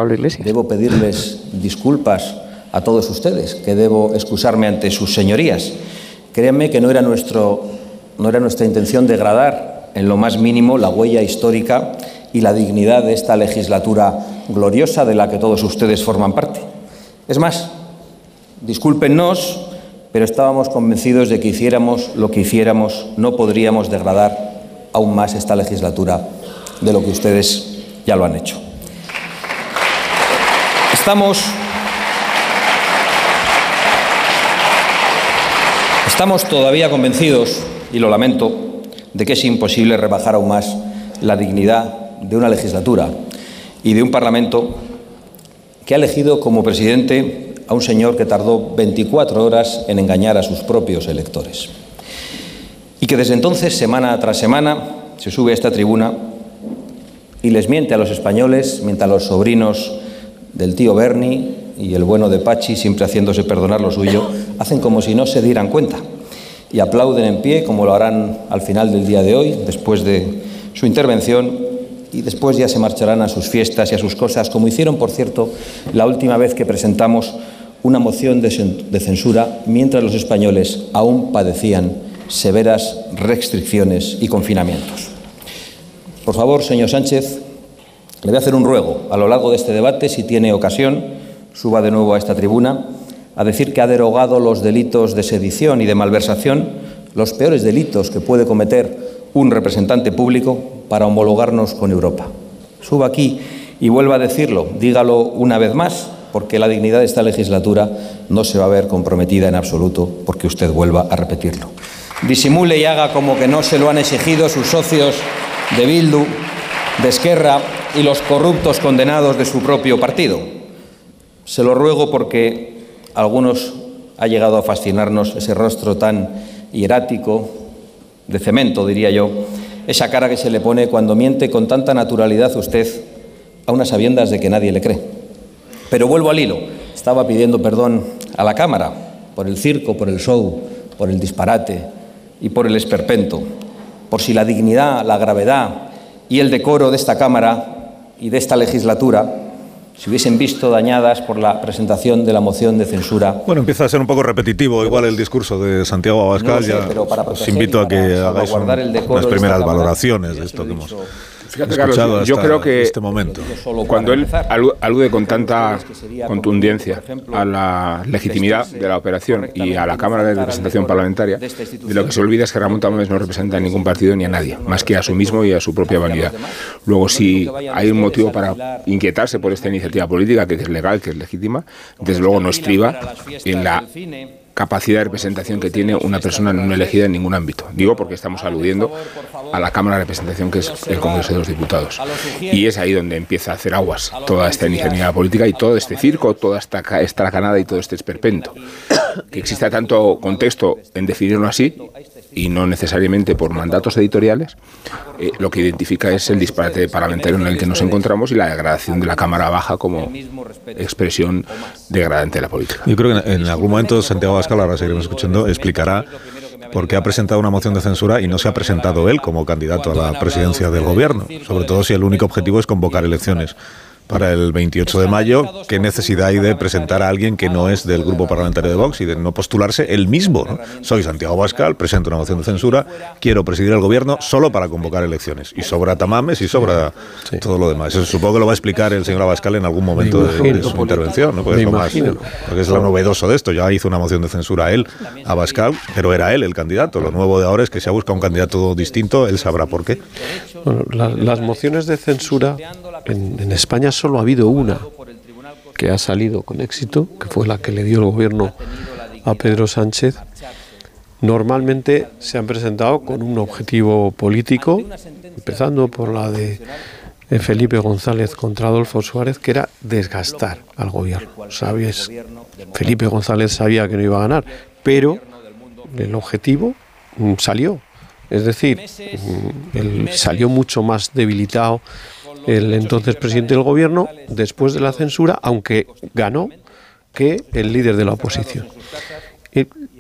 N: debo pedirles disculpas a todos ustedes, que debo excusarme ante sus señorías. Créanme que no era nuestro no era nuestra intención degradar en lo más mínimo la huella histórica y la dignidad de esta legislatura gloriosa de la que todos ustedes forman parte. Es más, discúlpennos, pero estábamos convencidos de que hiciéramos lo que hiciéramos, no podríamos degradar aún más esta legislatura de lo que ustedes ya lo han hecho. Estamos Estamos todavía convencidos y lo lamento, de que es imposible rebajar aún más la dignidad de una legislatura y de un Parlamento que ha elegido como presidente a un señor que tardó 24 horas en engañar a sus propios electores. Y que desde entonces, semana tras semana, se sube a esta tribuna y les miente a los españoles, miente a los sobrinos del tío Bernie y el bueno de Pachi, siempre haciéndose perdonar lo suyo, hacen como si no se dieran cuenta y aplauden en pie, como lo harán al final del día de hoy, después de su intervención, y después ya se marcharán a sus fiestas y a sus cosas, como hicieron, por cierto, la última vez que presentamos una moción de censura mientras los españoles aún padecían severas restricciones y confinamientos. Por favor, señor Sánchez, le voy a hacer un ruego a lo largo de este debate, si tiene ocasión, suba de nuevo a esta tribuna a decir que ha derogado los delitos de sedición y de malversación, los peores delitos que puede cometer un representante público para homologarnos con Europa. Suba aquí y vuelva a decirlo, dígalo una vez más, porque la dignidad de esta legislatura no se va a ver comprometida en absoluto porque usted vuelva a repetirlo. Disimule y haga como que no se lo han exigido sus socios de Bildu, de Esquerra y los corruptos condenados de su propio partido. Se lo ruego porque a algunos ha llegado a fascinarnos ese rostro tan hierático, de cemento, diría yo, esa cara que se le pone cuando miente con tanta naturalidad usted a unas sabiendas de que nadie le cree. Pero vuelvo al hilo. Estaba pidiendo perdón a la Cámara por el circo, por el show, por el disparate y por el esperpento, por si la dignidad, la gravedad y el decoro de esta Cámara y de esta legislatura se hubiesen visto dañadas por la presentación de la moción de censura.
A: Bueno, empieza a ser un poco repetitivo igual el discurso de Santiago Abascal. ya os invito a que hagáis unas primeras valoraciones de esto que hemos
F: Fíjate, Carlos, yo creo que este momento. cuando él alude con tanta contundencia a la legitimidad de la operación y a la Cámara de Representación Parlamentaria, de lo que se olvida es que Ramón Tamames no representa a ningún partido ni a nadie, más que a su mismo y a su propia vanidad. Luego, si hay un motivo para inquietarse por esta iniciativa política, que es legal, que es legítima, desde luego no estriba en la capacidad de representación que tiene una persona no elegida en ningún ámbito. Digo porque estamos aludiendo a la Cámara de Representación que es el Congreso de los Diputados. Y es ahí donde empieza a hacer aguas toda esta iniciativa política y todo este circo, toda esta canada y todo este esperpento. Que exista tanto contexto en definirlo así y no necesariamente por mandatos editoriales, eh, lo que identifica es el disparate parlamentario en el que nos encontramos y la degradación de la Cámara Baja como expresión degradante de la política.
A: Yo creo que en algún momento Santiago Abascal, ahora seguiremos escuchando, explicará por qué ha presentado una moción de censura y no se ha presentado él como candidato a la presidencia del gobierno, sobre todo si el único objetivo es convocar elecciones para el 28 de mayo, ¿qué necesidad hay de presentar a alguien que no es del grupo parlamentario de Vox y de no postularse él mismo? Soy Santiago Bascal, presento una moción de censura, quiero presidir el gobierno solo para convocar elecciones. Y sobra tamames y sobra todo lo demás. Eso supongo que lo va a explicar el señor Abascal en algún momento de, su intervención, ¿no? Porque, es lo más, porque es lo novedoso de esto. Ya hizo una moción de censura a él, Abascal, pero era él el candidato. Lo nuevo de ahora es que se ha buscado un candidato distinto, él sabrá por qué.
H: Bueno, las mociones de censura en, en España solo ha habido una que ha salido con éxito, que fue la que le dio el gobierno a Pedro Sánchez. Normalmente se han presentado con un objetivo político, empezando por la de Felipe González contra Adolfo Suárez, que era desgastar al gobierno. Felipe González sabía que no iba a ganar, pero el objetivo mm, salió. Es decir, mm, salió mucho más debilitado el entonces presidente del gobierno después de la censura, aunque ganó que el líder de la oposición.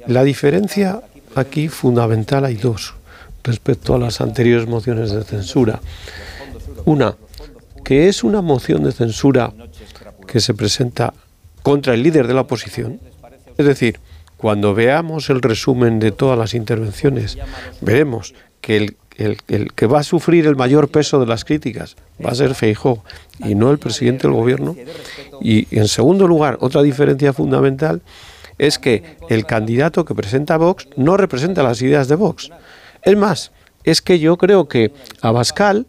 H: La diferencia aquí fundamental hay dos respecto a las anteriores mociones de censura. Una, que es una moción de censura que se presenta contra el líder de la oposición. Es decir, cuando veamos el resumen de todas las intervenciones, veremos que el el, que va a sufrir el mayor peso de las críticas va a ser Feijó y no el presidente del gobierno. Y en segundo lugar, otra diferencia fundamental es que el candidato que presenta Vox no representa las ideas de Vox. Es más, es que yo creo que Abascal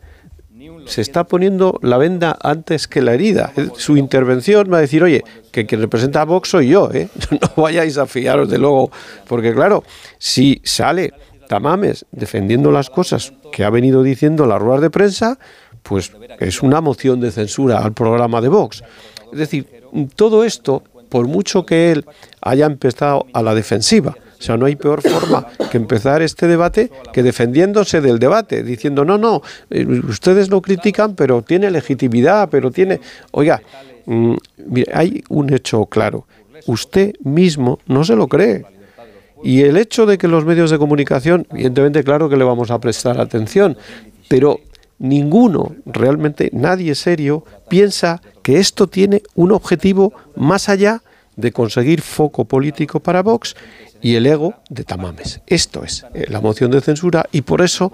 H: se está poniendo la venda antes que la herida. Su intervención va a decir, oye, que quien representa a Vox soy yo, ¿eh? no vayáis a fiaros de luego, porque claro, si sale Tamames defendiendo las cosas que ha venido diciendo las ruedas de prensa, pues es una moción de censura al programa de Vox. Es decir, todo esto, por mucho que él haya empezado a la defensiva, o sea, no hay peor forma que empezar este debate que defendiéndose del debate, diciendo, no, no, eh, ustedes lo critican, pero tiene legitimidad, pero tiene... Oiga, mm, mire, hay un hecho claro. Usted mismo no se lo cree. Y el hecho de que los medios de comunicación, evidentemente, claro que le vamos a prestar atención, pero ninguno, realmente nadie serio, piensa que esto tiene un objetivo más allá de conseguir foco político para Vox y el ego de Tamames. Esto es eh, la moción de censura y por eso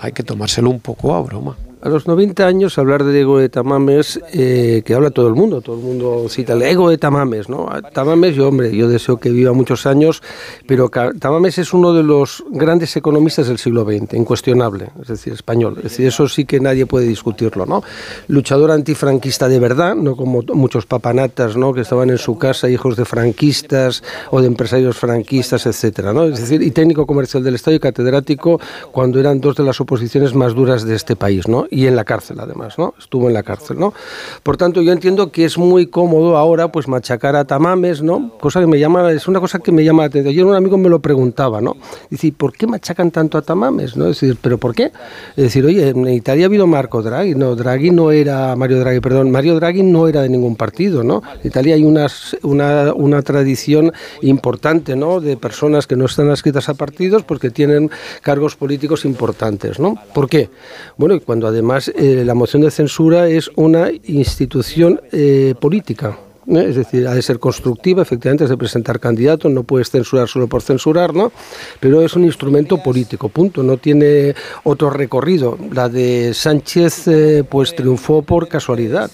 H: hay que tomárselo un poco a broma.
K: A los 90 años hablar de ego de Tamames, eh, que habla todo el mundo, todo el mundo cita el ego de Tamames, ¿no? Tamames, yo hombre, yo deseo que viva muchos años, pero Tamames es uno de los grandes economistas del siglo XX, incuestionable, es decir, español, es decir, eso sí que nadie puede discutirlo, ¿no? Luchador antifranquista de verdad, no como muchos papanatas, ¿no? Que estaban en su casa, hijos de franquistas o de empresarios franquistas, etcétera, ¿no? Es decir, y técnico comercial del Estado y catedrático cuando eran dos de las oposiciones más duras de este país, ¿no? Y en la cárcel además, ¿no? Estuvo en la cárcel, ¿no? Por tanto, yo entiendo que es muy cómodo ahora pues machacar a Tamames, ¿no? Cosa que me llama, es una cosa que me llama la atención. Ayer un amigo me lo preguntaba, ¿no? Dice, ¿por qué machacan tanto a Tamames? ¿no? Es decir, ¿pero por qué? Es decir, oye, en Italia ha habido Marco Draghi, no, Draghi no era, Mario Draghi, perdón, Mario Draghi no era de ningún partido, ¿no? En Italia hay una, una tradición importante, ¿no? De personas que no están adscritas a partidos porque tienen cargos políticos importantes, ¿no? ¿Por qué? Bueno, cuando además además eh, la moción de censura es una institución eh, política. Es decir, ha de ser constructiva, efectivamente, es de presentar candidatos, no puedes censurar solo por censurar, ¿no? Pero es un instrumento político, punto, no tiene otro recorrido. La de Sánchez, eh, pues triunfó por casualidad,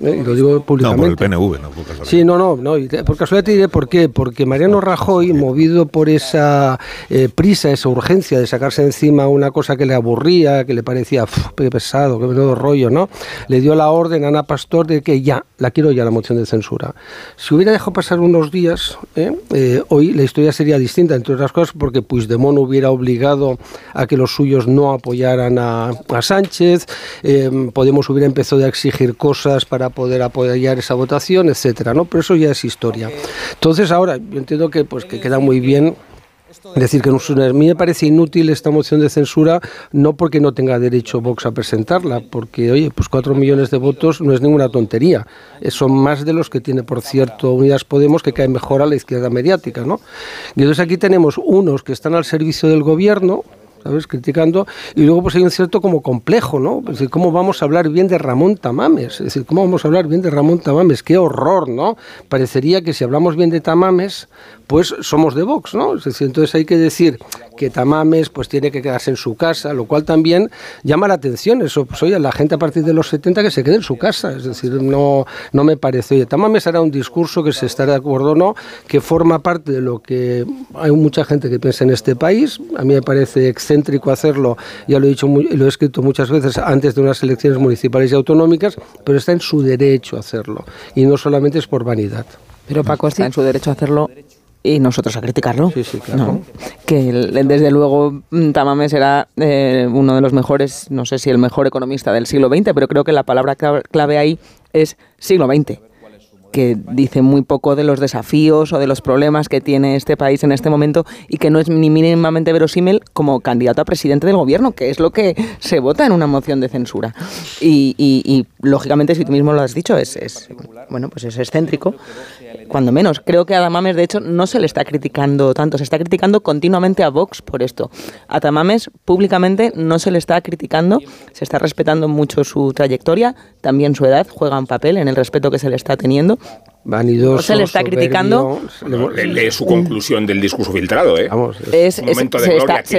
K: y lo digo públicamente.
A: No, por el PNV, no por casualidad.
K: Sí, no, no, no por casualidad te diré por qué, porque Mariano Rajoy, movido por esa prisa, esa urgencia de sacarse encima una cosa que le aburría, que le parecía pesado, que menudo rollo, ¿no? Le dio la orden a Ana Pastor de que ya, la quiero ya la moción de censura. Si hubiera dejado pasar unos días, ¿eh? Eh, hoy la historia sería distinta, entre otras cosas, porque Puigdemont hubiera obligado a que los suyos no apoyaran a, Sánchez, eh, Podemos hubiera empezado a exigir cosas para poder apoyar esa votación, etcétera, ¿no? Pero eso ya es historia. Entonces ahora, yo entiendo que, pues, que queda muy bien decir, que a mí me parece inútil esta moción de censura, no porque no tenga derecho Vox a presentarla, porque, oye, pues cuatro millones de votos no es ninguna tontería. Eh, son más de los que tiene, por cierto, Unidas Podemos, que caen mejor a la izquierda mediática, ¿no? Entonces aquí tenemos unos que están al servicio del gobierno, Criticando. Y luego pues hay un cierto como complejo, ¿no? Es decir, ¿cómo vamos a hablar bien de Ramón Tamames? Es decir, ¿cómo vamos a hablar bien de Ramón Tamames? ¡Qué horror, ¿no? Parecería que si hablamos bien de Tamames, pues somos de Vox, ¿no? Es decir, entonces hay que decir que Tamames pues tiene que quedarse en su casa, lo cual también llama la atención. Eso, pues oye, la gente a partir de los 70 que se quede en su casa. Es decir, no, no me parece. Oye, Tamames hará un discurso que se estará de acuerdo o no, que forma parte de lo que hay mucha gente que piensa en este país. A mí me parece excéntrico hacerlo, ya lo he dicho y lo he escrito muchas veces antes de unas elecciones municipales y autonómicas, pero está en su derecho hacerlo. Y no solamente es por vanidad.
G: Pero Paco está en su derecho a hacerlo y nosotros a criticarlo.
K: Sí, sí, claro.
G: Que desde luego mm, Tamames era eh, uno de los mejores, no sé si el mejor economista del siglo XX, pero creo que la palabra clave ahí es siglo XX que dice muy poco de los desafíos o de los problemas que tiene este país en este momento y que no es ni mínimamente verosímil como candidato a presidente del gobierno, que es lo que se vota en una moción de censura. Y, lógicamente, si tú mismo lo has dicho, es, es, bueno, pues es excéntrico, cuando menos. Creo que a Tamames, de hecho, no se le está criticando tanto, se está criticando continuamente a Vox por esto. A Tamames públicamente no se le está criticando, se está respetando mucho su trayectoria, también su edad juega un papel en el respeto que se le está teniendo
K: vanidoso.
G: se le está criticando.
F: lee su conclusión del discurso filtrado, ¿eh?
G: es, un momento de gloria que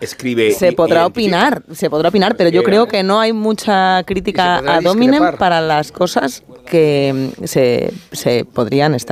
G: escribe. Se podrá opinar, se podrá opinar, pero yo creo que no hay mucha crítica a Dominem para las cosas que se, se podrían estar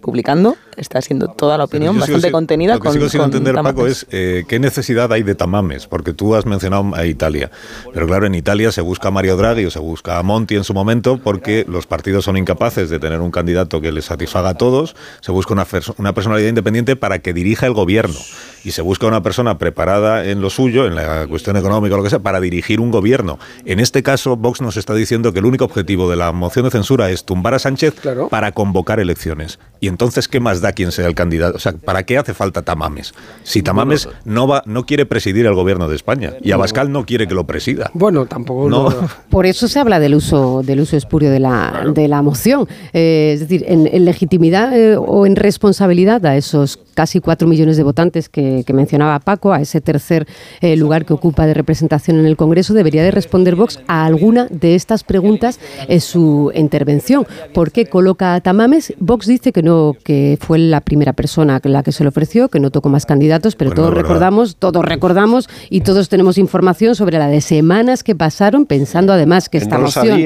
G: publicando está siendo toda la opinión bastante contenida.
A: Lo que sigo sin entender, Paco, es eh, qué necesidad hay de tamames, porque tú has mencionado a Italia, pero claro, en Italia se busca a Mario Draghi o se busca a Monti en su momento porque los partidos son incapaces de tener un candidato que les satisfaga a todos, se busca una, una personalidad independiente para que dirija el gobierno y se busca una persona preparada en lo suyo, en la cuestión económica o lo que sea, para dirigir un gobierno. En este caso, Vox nos está diciendo que el único objetivo de la moción de censura es tumbar a Sánchez para convocar elecciones. Y entonces, ¿qué más da quien sea el candidato. O sea, ¿para qué hace falta Tamames? Si Tamames no va, no quiere presidir el gobierno de España y Abascal no quiere que lo presida.
K: Bueno, tampoco.
A: No.
I: Por eso se habla del uso del uso espurio de la, de la moción. Eh, es decir, en, legitimidad eh, o en responsabilidad a esos casi cuatro millones de votantes que, mencionaba Paco, a ese tercer eh, lugar que ocupa de representación en el Congreso, debería de responder Vox a alguna de estas preguntas en su intervención. ¿Por qué coloca a Tamames? Vox dice que no, que fue fue la primera persona la que se le ofreció, que no tocó más candidatos, pero todos recordamos, todos recordamos y todos tenemos información sobre la de semanas que pasaron pensando además que esta moción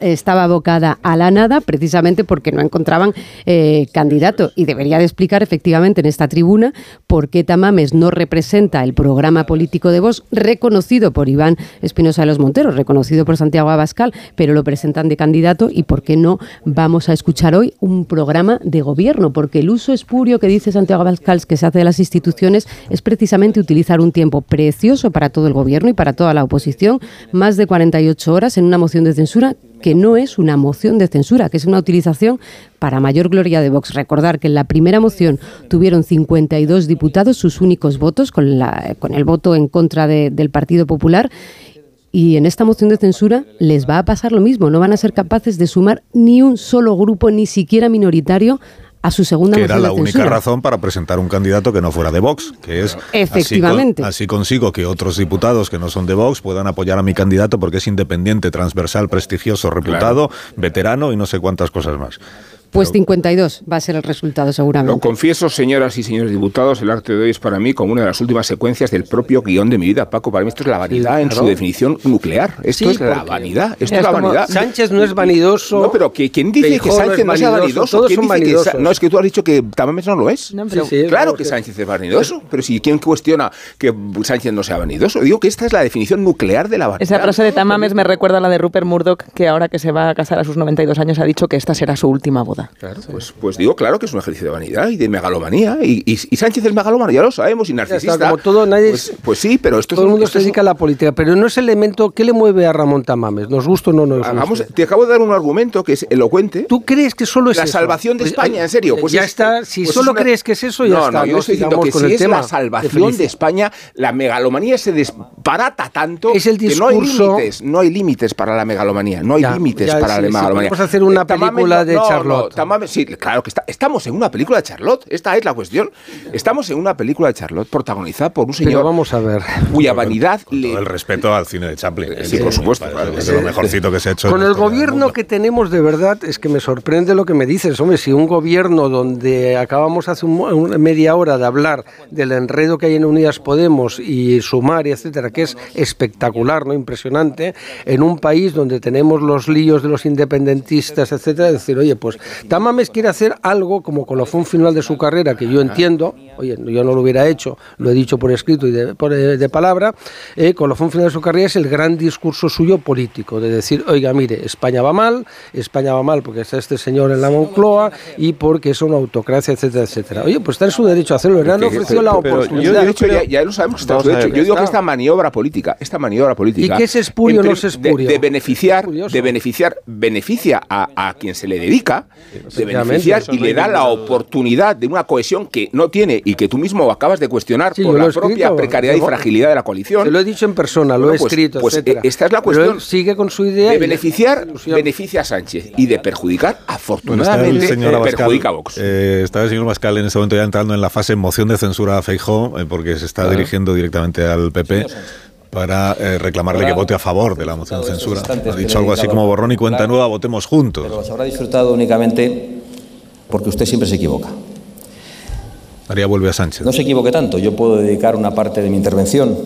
I: estaba abocada a la nada precisamente porque no encontraban eh, candidato. Y debería de explicar efectivamente en esta tribuna por qué Tamames no representa el programa político de Vox reconocido por Iván Espinosa de los Monteros, reconocido por Santiago Abascal, pero lo presentan de candidato y por qué no vamos a escuchar hoy un programa de gobierno, porque el uso espurio que dice Santiago Abascal que se hace de las instituciones es precisamente utilizar un tiempo precioso para todo el gobierno y para toda la oposición, más de 48 horas en una moción de censura que no es una moción de censura, que es una utilización para mayor gloria de Vox. Recordar que en la primera moción tuvieron 52 diputados sus únicos votos, con, la, con el voto en contra del Partido Popular, y en esta moción de censura les va a pasar lo mismo, no van a ser capaces de sumar ni un solo grupo, ni siquiera minoritario, a su segunda
A: que era la única razón para presentar un candidato que no fuera de Vox, que es
I: efectivamente.
A: así, consigo que otros diputados que no son de Vox puedan apoyar a mi candidato porque es independiente, transversal, prestigioso, reputado, veterano y no sé cuántas cosas más.
I: Pues 52 va a ser el resultado seguramente.
F: Lo confieso, señoras y señores diputados, el arte de hoy es para mí como una de las últimas secuencias del propio guion de mi vida, Paco. Para mí esto es la vanidad en su definición nuclear. Esto es la vanidad. Esto es, la vanidad.
K: Sánchez no es vanidoso.
F: No, pero ¿quién dice que Sánchez no, es vanidoso? Todos son vanidosos. no, es que tú has dicho que Tamames no lo es. claro que Sánchez es vanidoso. Pero si ¿quién cuestiona que Sánchez no sea vanidoso? Digo que esta es la definición nuclear de la vanidad.
G: Esa frase de Tamames me recuerda a la de Rupert Murdoch, que ahora que se va a casar a sus 92 años ha dicho que esta será su última boda.
F: Claro, pues pues digo, claro que es un ejercicio de vanidad y de megalomanía. Y, Sánchez es megalómano, ya lo sabemos, y narcisista.
K: como todo, nadie
F: pues, pues, sí, pero esto
K: todo el mundo se dedica a la política, pero no es el elemento que le mueve a Ramón Tamames. ¿Nos gusta o no nos
F: gusta? te acabo de dar un argumento que es elocuente.
K: ¿Tú crees que solo es
F: la salvación de pues, España? en serio. Pues
K: ya está. Si pues solo crees que es eso, ya está.
F: No, yo estoy diciendo que si es la salvación de, España, la megalomanía se desbarata tanto
K: es el
F: que no hay límites. No hay límites para la megalomanía. No hay límites para la megalomanía.
K: Vamos a hacer una película de Charlotte.
F: Sí, claro que estamos en una película de Charlotte. Esta es la cuestión. Estamos en una película de Charlotte protagonizada por un señor.
K: vamos a ver.
F: Cuya vanidad.
A: Con, todo el respeto al cine de Chaplin.
F: Sí, por supuesto.
A: Es lo mejorcito que se ha hecho.
K: Con el gobierno que tenemos, de verdad, es que me sorprende lo que me dices. Hombre, si un gobierno donde acabamos hace un, media hora de hablar del enredo que hay en Unidas Podemos y Sumar y etcétera, que es espectacular, ¿no? Impresionante, en un país donde tenemos los líos de los independentistas, etcétera, decir, oye, pues Tamames quiere hacer algo como colofón final de su carrera, que yo entiendo, oye, yo no lo hubiera hecho, lo he dicho por escrito y de, por, eh, de palabra, eh, colofón final de su carrera es el gran discurso suyo político, de decir, oiga, mire, España va mal, España va mal porque está este señor en la Moncloa y porque es una autocracia, etcétera, etcétera. Oye, pues está en su derecho a hacerlo, le han ofrecido la oportunidad.
F: Yo, dicho, ya, lo sabemos Yo digo que esta maniobra política, esta maniobra política...
K: ¿Y qué es espurio o no es espurio?
F: De, beneficiar, de beneficiar, beneficia a, a quien se le dedica, de beneficiar y le da la oportunidad de una cohesión que no tiene y que tú mismo acabas de cuestionar por la propia precariedad y fragilidad de la coalición.
K: Se lo he dicho en persona, lo he pues, escrito,
F: pues esta es la cuestión.
K: sigue con su idea.
F: De beneficiar, beneficia a Sánchez y de perjudicar, afortunadamente, perjudica a Vox.
A: Eh, está el señor Mascal en este momento ya entrando en la fase moción de censura a Feijó, eh, porque se está dirigiendo directamente al PP para eh, reclamarle que vote a favor de la moción de censura. Ha dicho algo así como borrón y cuenta nueva, votemos juntos.
N: Pero se habrá disfrutado únicamente porque usted siempre se equivoca.
A: María vuelve a Sánchez.
N: No se equivoque tanto. Yo puedo dedicar una parte de mi intervención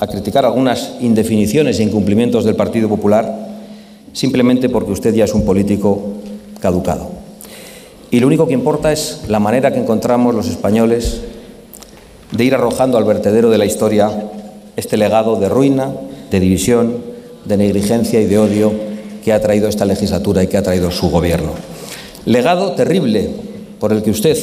N: a criticar algunas indefiniciones e incumplimientos del Partido Popular simplemente porque usted ya es un político caducado. Y lo único que importa es la manera que encontramos los españoles de ir arrojando al vertedero de la historia este legado de ruina, de división, de negligencia y de odio que ha traído esta legislatura y que ha traído su gobierno. Legado terrible por el que usted,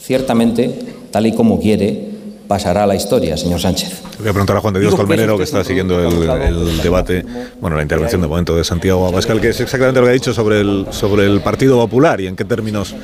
N: ciertamente, tal y como quiere, pasará a la historia, señor Sánchez.
A: Voy a preguntar a Juan de Dios Colmenero, que está siguiendo el, debate, bueno, la intervención de momento de Santiago Abascal, que es exactamente lo que ha dicho sobre el, sobre el Partido Popular y en qué términos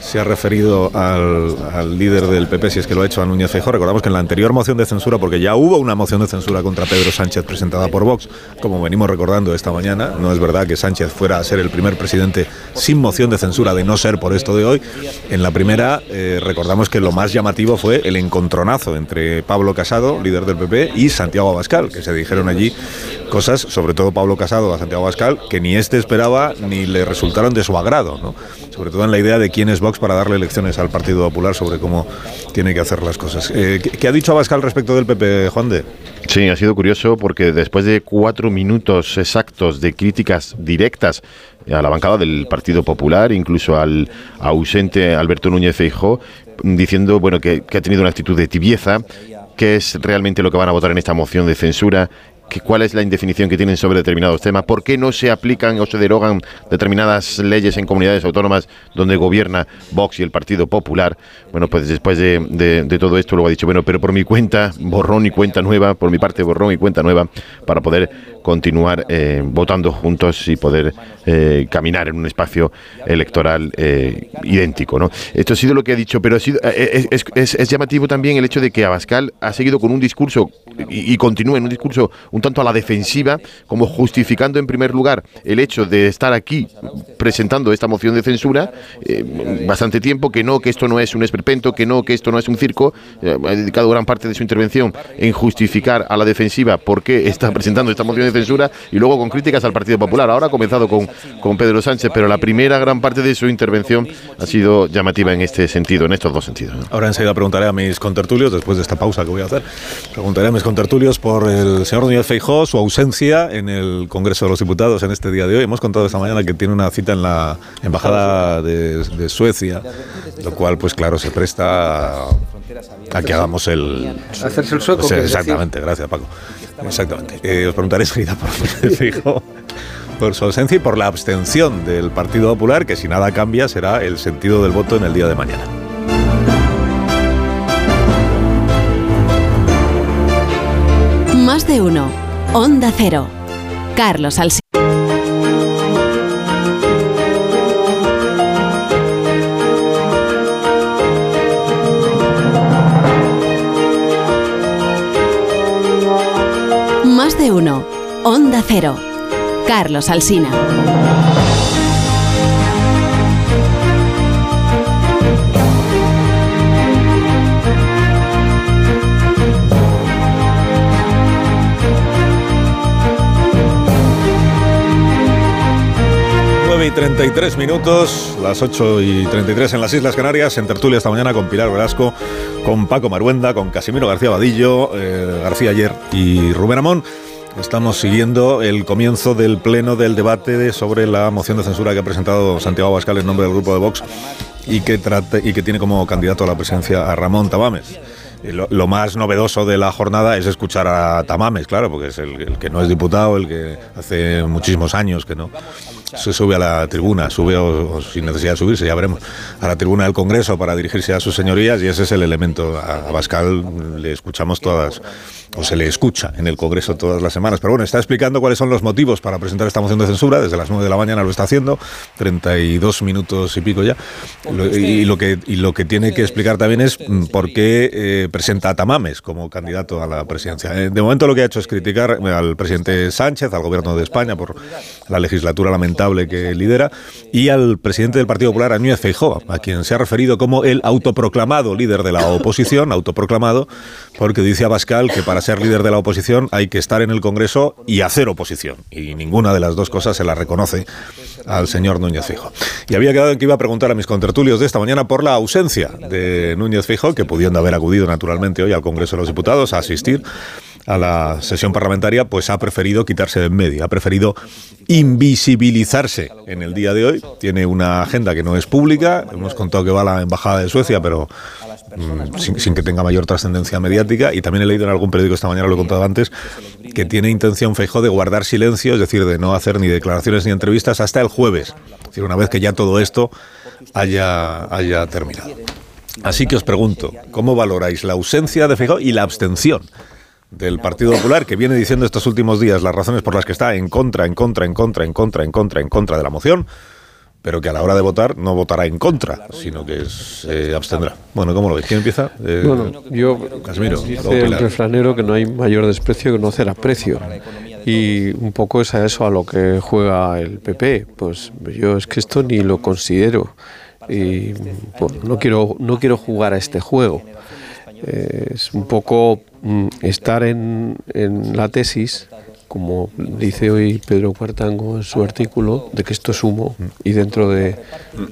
A: se ha referido al, líder del PP, si es que lo ha hecho a Núñez Feijóo. Recordamos que en la anterior moción de censura, porque ya hubo una moción de censura contra Pedro Sánchez presentada por Vox, como venimos recordando esta mañana, no es verdad que Sánchez fuera a ser el primer presidente sin moción de censura, de no ser por esto de hoy. En la primera, eh, recordamos que lo más llamativo fue el encontronazo entre Pablo Casado, líder del PP, y Santiago Abascal, que se dijeron allí cosas, sobre todo Pablo Casado a Santiago Abascal, que ni este esperaba ni le resultaron de su agrado, ¿no? sobre todo en la idea de quién es Vox para darle lecciones al Partido Popular sobre cómo tiene que hacer las cosas. Eh, ¿qué, ha dicho Abascal respecto del PP, Juan de?
L: Sí, ha sido curioso porque después de cuatro minutos exactos de críticas directas a la bancada del Partido Popular, incluso al ausente Alberto Núñez Feijóo, diciendo bueno que, que ha tenido una actitud de tibieza, que es realmente lo que van a votar en esta moción de censura cuál es la indefinición que tienen sobre determinados temas, por qué no se aplican o se derogan determinadas leyes en comunidades autónomas donde gobierna Vox y el Partido Popular. Bueno, pues después de, todo esto luego ha dicho, bueno, pero por mi cuenta, borrón y cuenta nueva, por mi parte, borrón y cuenta nueva, para poder continuar eh, votando juntos y poder eh, caminar en un espacio electoral eh, idéntico. ¿no? Esto ha sido lo que ha dicho, pero ha sido, es, llamativo también el hecho de que Abascal ha seguido con un discurso y, y continúa en un discurso tanto a la defensiva, como justificando en primer lugar el hecho de estar aquí presentando esta moción de censura eh, bastante tiempo, que no, que esto no es un esperpento, que no, que esto no es un circo. Eh, ha dedicado gran parte de su intervención en justificar a la defensiva por qué está presentando esta moción de censura y luego con críticas al Partido Popular. Ahora ha comenzado con, con Pedro Sánchez, pero la primera gran parte de su intervención ha sido llamativa en este sentido, en estos dos sentidos.
A: Ahora enseguida preguntaré a mis contertulios, después de esta pausa que voy a hacer, preguntaré a mis contertulios por el señor Núñez Feijó, su ausencia en el Congreso de los Diputados en este día de hoy. Hemos contado esta mañana que tiene una cita en la Embajada de, Suecia, lo cual, pues claro, se presta a, que hagamos el...
G: Hacerse el sueco.
A: exactamente, gracias Paco. Exactamente. Eh, os preguntaré enseguida por por su ausencia y por la abstención del Partido Popular, que si nada cambia será el sentido del voto en el día de mañana.
B: Más de uno. Onda Cero. Carlos Alsina. Más de uno. Onda Cero. Carlos Alsina.
A: Y 33 minutos, las 8 y 33 en las Islas Canarias, en tertulia esta mañana con Pilar Velasco, con Paco Maruenda, con Casimiro García Vadillo, eh, García Ayer y Rubén Amón. Estamos siguiendo el comienzo del pleno del debate sobre la moción de censura que ha presentado Santiago Abascal en nombre del grupo de Vox y que, trate, y que tiene como candidato a la presidencia a Ramón Tamames. Lo, más novedoso de la jornada es escuchar a Tamames, claro, porque es el, que no es diputado, el que hace muchísimos años que no se sube a la tribuna, sube o, sin necesidad de subirse, ya veremos, a la tribuna del Congreso para dirigirse a sus señorías y ese es el elemento. A, a Bascal le escuchamos todas o se le escucha en el Congreso todas las semanas. Pero bueno, está explicando cuáles son los motivos para presentar esta moción de censura. Desde las 9 de la mañana lo está haciendo, 32 minutos y pico ya. y, lo que, y lo que tiene que explicar también es mm, por qué eh, presenta a Tamames como candidato a la presidencia. Eh, de momento lo que ha hecho es criticar al presidente Sánchez, al gobierno de España por la legislatura lamentable que lidera y al presidente del Partido Popular, Núñez Feijóo, a quien se ha referido como el autoproclamado líder de la oposición, autoproclamado, porque dice a Bascal que para ser líder de la oposición hay que estar en el Congreso y hacer oposición. Y ninguna de las dos cosas se la reconoce al señor Núñez Fijo. Y había quedado en que iba a preguntar a mis contertulios de esta mañana por la ausencia de Núñez Fijo, que pudiendo haber acudido naturalmente hoy al Congreso de los Diputados a asistir a la sesión parlamentaria, pues ha preferido quitarse de en medio, ha preferido invisibilizarse en el día de hoy. Tiene una agenda que no es pública, hemos contado que va a la Embajada de Suecia, pero Mm, sin, que tenga mayor trascendencia mediática. Y también he leído en algún periódico esta mañana, lo he contado antes, que tiene intención Feijó de guardar silencio, es decir, de no hacer ni declaraciones ni entrevistas hasta el jueves. Es decir, una vez que ya todo esto haya, haya terminado. Así que os pregunto, ¿cómo valoráis la ausencia de Feijó y la abstención? Del Partido Popular, que viene diciendo estos últimos días las razones por las que está en contra, en contra, en contra, en contra, en contra, en contra de la moción, pero que a la hora de votar no votará en contra, sino que se abstendrá. Bueno, ¿cómo lo ves? ¿Quién empieza?
H: Eh, bueno, yo, Casimiro, dice el refranero que no hay mayor desprecio que no hacer aprecio. Y un poco es a eso a lo que juega el PP. Pues yo es que esto ni lo considero. Y no, quiero, no quiero jugar a este juego. Eh, es un poco mm, estar en, en la tesis como dice hoy Pedro Cuartango en su artículo, de que esto es humo y dentro de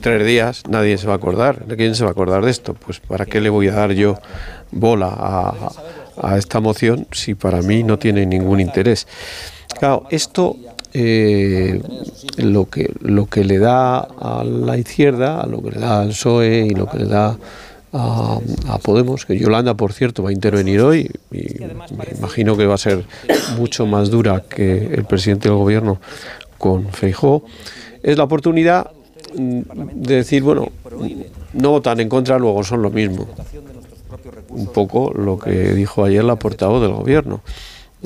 H: tres días nadie se va a acordar. ¿De quién se va a acordar de esto? Pues ¿para qué le voy a dar yo bola a, a esta moción si para mí no tiene ningún interés? Claro, esto eh, lo, que, lo que le da a la izquierda, a lo que le da al PSOE y lo que le da a, Podemos, que Yolanda, por cierto, va a intervenir hoy y me imagino que va a ser mucho más dura que el presidente del gobierno con Feijó, es la oportunidad de decir, bueno, no votan en contra, luego son lo mismo. Un poco lo que dijo ayer la portavoz del gobierno.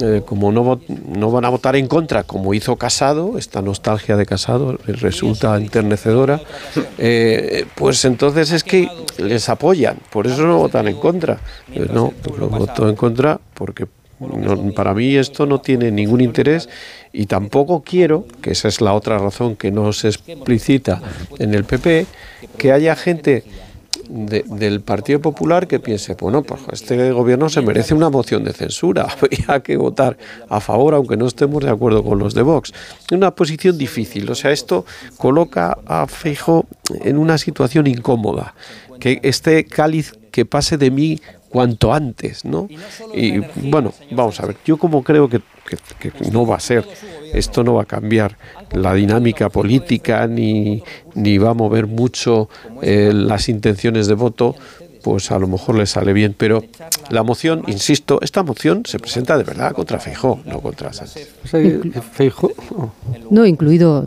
H: Eh, como no, no van a votar en contra, como hizo Casado, esta nostalgia de Casado les resulta enternecedora, eh, pues entonces es que les apoyan, por eso no votan en contra. Pues no, pues lo voto en contra porque para mí esto no tiene ningún interés y tampoco quiero, que esa es la otra razón que no se explicita en el PP, que haya gente del Partido Popular que piense, bueno, pues este gobierno se merece una moción de censura, habría que votar a favor, aunque no estemos de acuerdo con los de Vox. Una posición difícil, o sea, esto coloca a Feijo en una situación incómoda, que este cáliz que pase de mí cuanto antes, ¿no? Y bueno, vamos a ver, yo como creo que, que no va a ser esto no va a cambiar la dinámica política ni, ni va a mover mucho eh, las intenciones de voto pues a lo mejor le sale bien. Pero la moción, insisto, esta moción se presenta de verdad contra Feijó, no contra Sánchez.
I: ¿Feijó? No, incluido,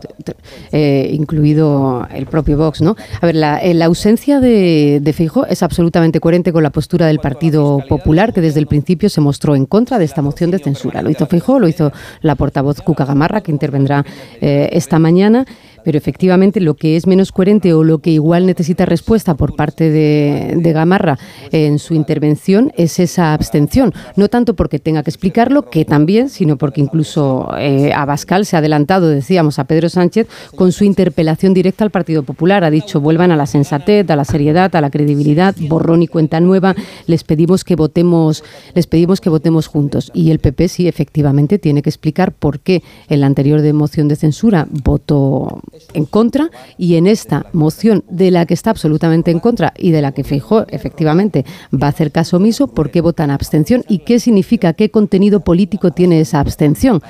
I: eh, incluido el propio Vox, ¿no? A ver, la, eh, la ausencia de, de Feijó es absolutamente coherente con la postura del Partido Popular, que desde el principio se mostró en contra de esta moción de censura. Lo hizo Feijó, lo hizo la portavoz Cuca Gamarra, que intervendrá eh, esta mañana pero efectivamente lo que es menos coherente o lo que igual necesita respuesta por parte de, Gamarra en su intervención es esa abstención. No tanto porque tenga que explicarlo, que también, sino porque incluso eh, Abascal se ha adelantado, decíamos, a Pedro Sánchez con su interpelación directa al Partido Popular. Ha dicho, vuelvan a la sensatez, a la seriedad, a la credibilidad, borrón y cuenta nueva. Les pedimos que votemos, les pedimos que votemos juntos. Y el PP sí, efectivamente, tiene que explicar por qué en la anterior de moción de censura votó en contra y en esta moción de la que está absolutamente en contra y de la que Feijó efectivamente va a hacer caso omiso, ¿por qué votan abstención y qué significa, qué contenido político tiene esa abstención?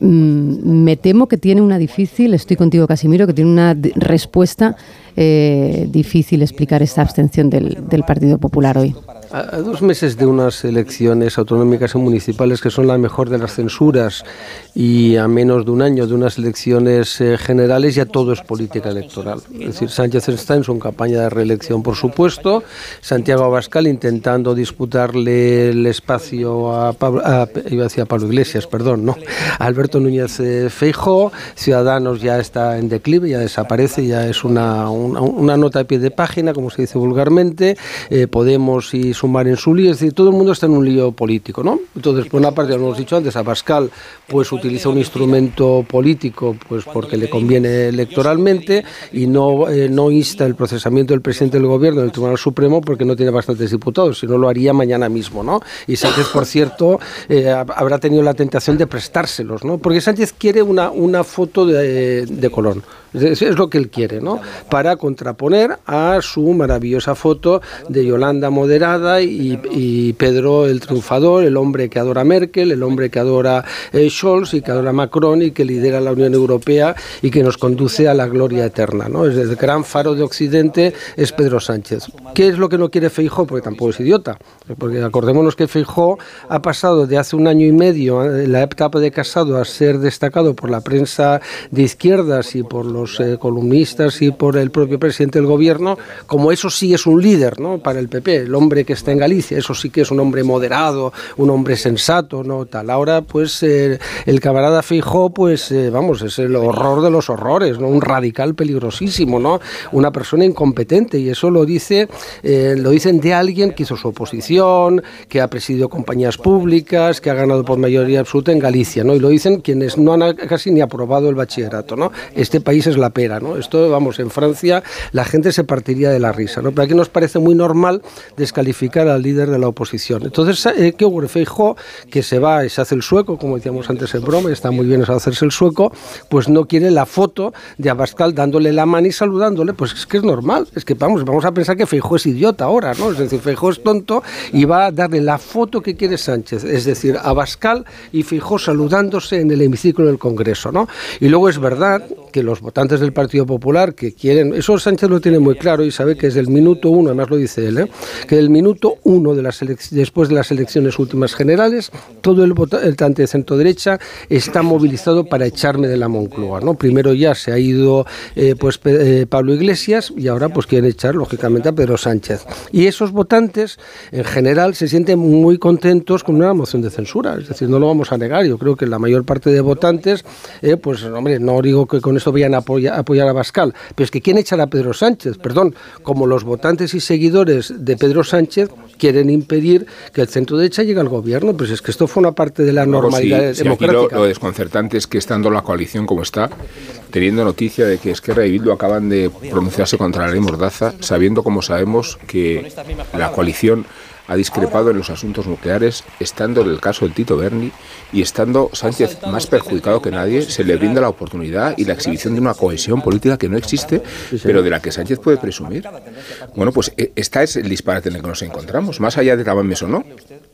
I: Mm, me temo que tiene una difícil, estoy contigo Casimiro, que tiene una respuesta eh, difícil explicar esta abstención del Partido Popular hoy.
K: A, dos meses de unas elecciones autonómicas y municipales que son la mejor de las censuras y a menos de un año de unas elecciones eh, generales ya todo es política electoral. Es decir, Sánchez está en su campaña de reelección, por supuesto, Santiago Abascal intentando disputarle el espacio a Pablo, iba a, Pablo Iglesias, perdón, no, Alberto Núñez eh, Feijó, Ciudadanos ya está en declive, ya desaparece, ya es una, una, nota de pie de página, como se dice vulgarmente, eh, Podemos y sumar en su lío, es decir, todo el mundo está en un lío político, ¿no? Entonces, por una parte, lo hemos dicho antes, a Pascal pues utiliza un instrumento político pues porque le conviene electoralmente y no, eh, no insta el procesamiento del presidente del gobierno del Tribunal Supremo porque no tiene bastantes diputados, si no lo haría mañana mismo, ¿no? Y Sánchez, por cierto, eh, habrá tenido la tentación de prestárselos, ¿no? Porque Sánchez quiere una, una foto de, de Colón. Es, lo que él quiere, ¿no? Para contraponer a su maravillosa foto de Yolanda moderada y, Pedro el triunfador, el hombre que adora Merkel, el hombre que adora eh, Scholz y que adora Macron y que lidera la Unión Europea y que nos conduce a la gloria eterna, ¿no? Es el gran faro de Occidente es Pedro Sánchez. ¿Qué es lo que no quiere Feijó? Porque tampoco es idiota. Porque acordémonos que Feijó ha pasado de hace un año y medio, en la etapa de casado, a ser destacado por la prensa de izquierdas y por los eh, columnistas y por el propio presidente del gobierno, como eso sí es un líder ¿no? para el PP, el hombre que está en Galicia, eso sí que es un hombre moderado, un hombre sensato, ¿no? Tal. Ahora, pues eh, el camarada Fijó, pues eh, vamos, es el horror de los horrores, ¿no? Un radical peligrosísimo, ¿no? Una persona incompetente, y eso lo dice, lo dicen de alguien que hizo su oposición, que ha presidido compañías públicas, que ha ganado por mayoría absoluta en Galicia, ¿no? Y lo dicen quienes no han casi ni aprobado el bachillerato, ¿no? Este país es es la pera, ¿no? Esto, vamos, en Francia la gente se partiría de la risa, ¿no? Pero aquí nos parece muy normal descalificar al líder de la oposición. Entonces, eh, ¿qué ocurre? Feijó, que se va y se hace el sueco, como decíamos antes en broma, está muy bien eso hacerse el sueco, pues no quiere la foto de Abascal dándole la mano y saludándole, pues es que es normal, es que vamos, vamos a pensar que Feijó es idiota ahora, ¿no? Es decir, Feijó es tonto y va a darle la foto que quiere Sánchez, es decir, Abascal y Feijó saludándose en el hemiciclo del Congreso, ¿no? Y luego es verdad que los votantes del Partido Popular que quieren, eso Sánchez lo tiene muy claro y sabe que es del minuto uno, además lo dice él, ¿eh? que del minuto uno de las después de las elecciones últimas generales, todo el votante de centro derecha está movilizado para echarme de la Moncloa, ¿no? Primero ya se ha ido eh, pues eh, Pablo Iglesias y ahora pues quieren echar lógicamente a Pedro Sánchez. Y esos votantes en general se sienten muy contentos con una moción de censura, es decir, no lo vamos a negar, yo creo que la mayor parte de votantes, pues hombre, no digo que con esto vayan a apoyar, a Bascal, pero es que quieren echar a Pedro Sánchez, perdón, como los votantes y seguidores de Pedro Sánchez quieren impedir que el centro derecha llegue al gobierno, pues es que esto fue una parte de la normalidad democrática.
F: lo, desconcertante es que estando la coalición como está, teniendo noticia de que Esquerra y Bildu acaban de pronunciarse contra la ley Mordaza, sabiendo como sabemos que la coalición ha discrepado en los asuntos nucleares, estando en el caso del Tito Berni y estando Sánchez más perjudicado que nadie, se le brinda la oportunidad y la exhibición de una cohesión política que no existe, pero de la que Sánchez puede presumir. Bueno, pues e, esta es el disparate en el que nos encontramos, más allá de Tabames o no.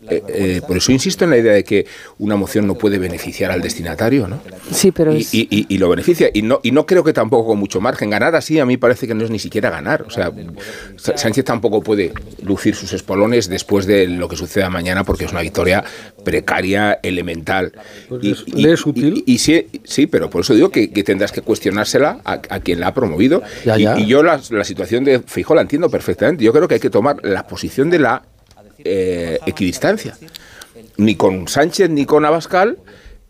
F: Eh, eh, por eso insisto en la idea de que una moción no puede beneficiar al destinatario, ¿no?
G: Sí, pero
F: y, y, lo beneficia y no y no creo que tampoco con mucho margen ganar así a mí parece que no es ni siquiera ganar, o sea, Sánchez tampoco puede lucir sus espolones después de lo que suceda mañana porque es una victoria precaria, elemental.
K: Pues y, es útil?
F: Y, sí, sí, pero por eso digo que, tendrás que cuestionársela a, quien la ha promovido. Y, yo la, la situación de Fijo la entiendo perfectamente. Yo creo que hay que tomar la posición de la eh, equidistancia. Ni con Sánchez ni con Abascal,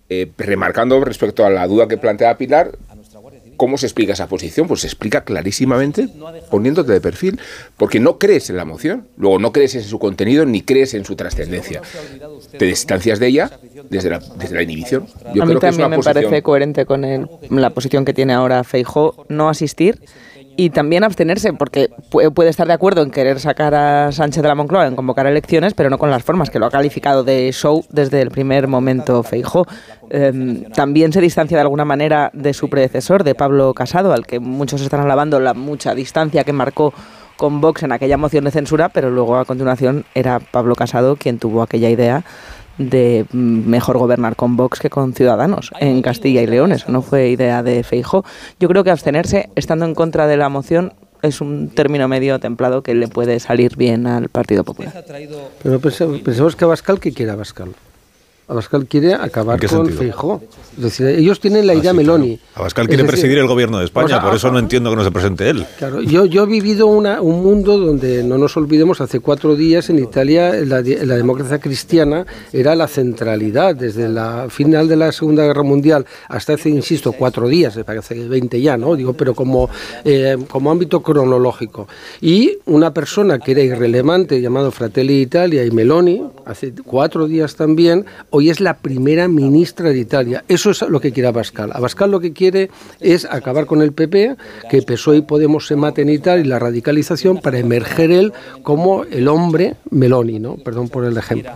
F: eh, remarcando respecto a la duda que plantea Pilar, ¿Cómo se explica esa posición? Pues se explica clarísimamente poniéndote de perfil, porque no crees en la moción, luego no crees en su contenido ni crees en su trascendencia. Te distancias de ella desde la, desde la inhibición.
G: Yo a mí también me parece coherente con la posición que tiene ahora Feijó, no asistir y también abstenerse, porque puede estar de acuerdo en querer sacar a Sánchez de la Moncloa, en convocar elecciones, pero no con las formas, que lo ha calificado de show desde el primer momento Feijó. Em, también se distancia de alguna manera de su predecesor, de Pablo Casado, al que muchos están alabando la mucha distancia que marcó con Vox en aquella moción de censura, pero luego a continuación era Pablo Casado quien tuvo aquella idea de mejor gobernar con Vox que con Ciudadanos en Castilla y León. Eso no fue idea de Feijo. Yo creo que abstenerse, estando en contra de la moción, es un término medio templado que le puede salir bien al Partido Popular.
K: Pero pensemos que Abascal, ¿qué quiere Abascal? Abascal quiere acabar con Feijó. Es decir, ellos tienen la ah, idea Meloni.
A: Abascal quiere presidir el gobierno de España, por eso no entiendo que no se presente él.
K: Claro, yo, yo he vivido una, un mundo donde, no nos olvidemos, hace cuatro días en Italia la, la democracia cristiana era la centralidad. Desde la final de la Segunda Guerra Mundial hasta hace, insisto, cuatro días, hace 20 ya, ¿no? Digo, pero como, eh, como ámbito cronológico. Y una persona que era irrelevante, llamado Fratelli Italia y Meloni, hace cuatro días también, hoy es la primera ministra de Italia. Eso es lo que quiere Abascal. Abascal lo que quiere es acabar con el PP, que PSOE y Podemos se maten y tal, y la radicalización para emerger él como el hombre Meloni, ¿no? Perdón por el ejemplo.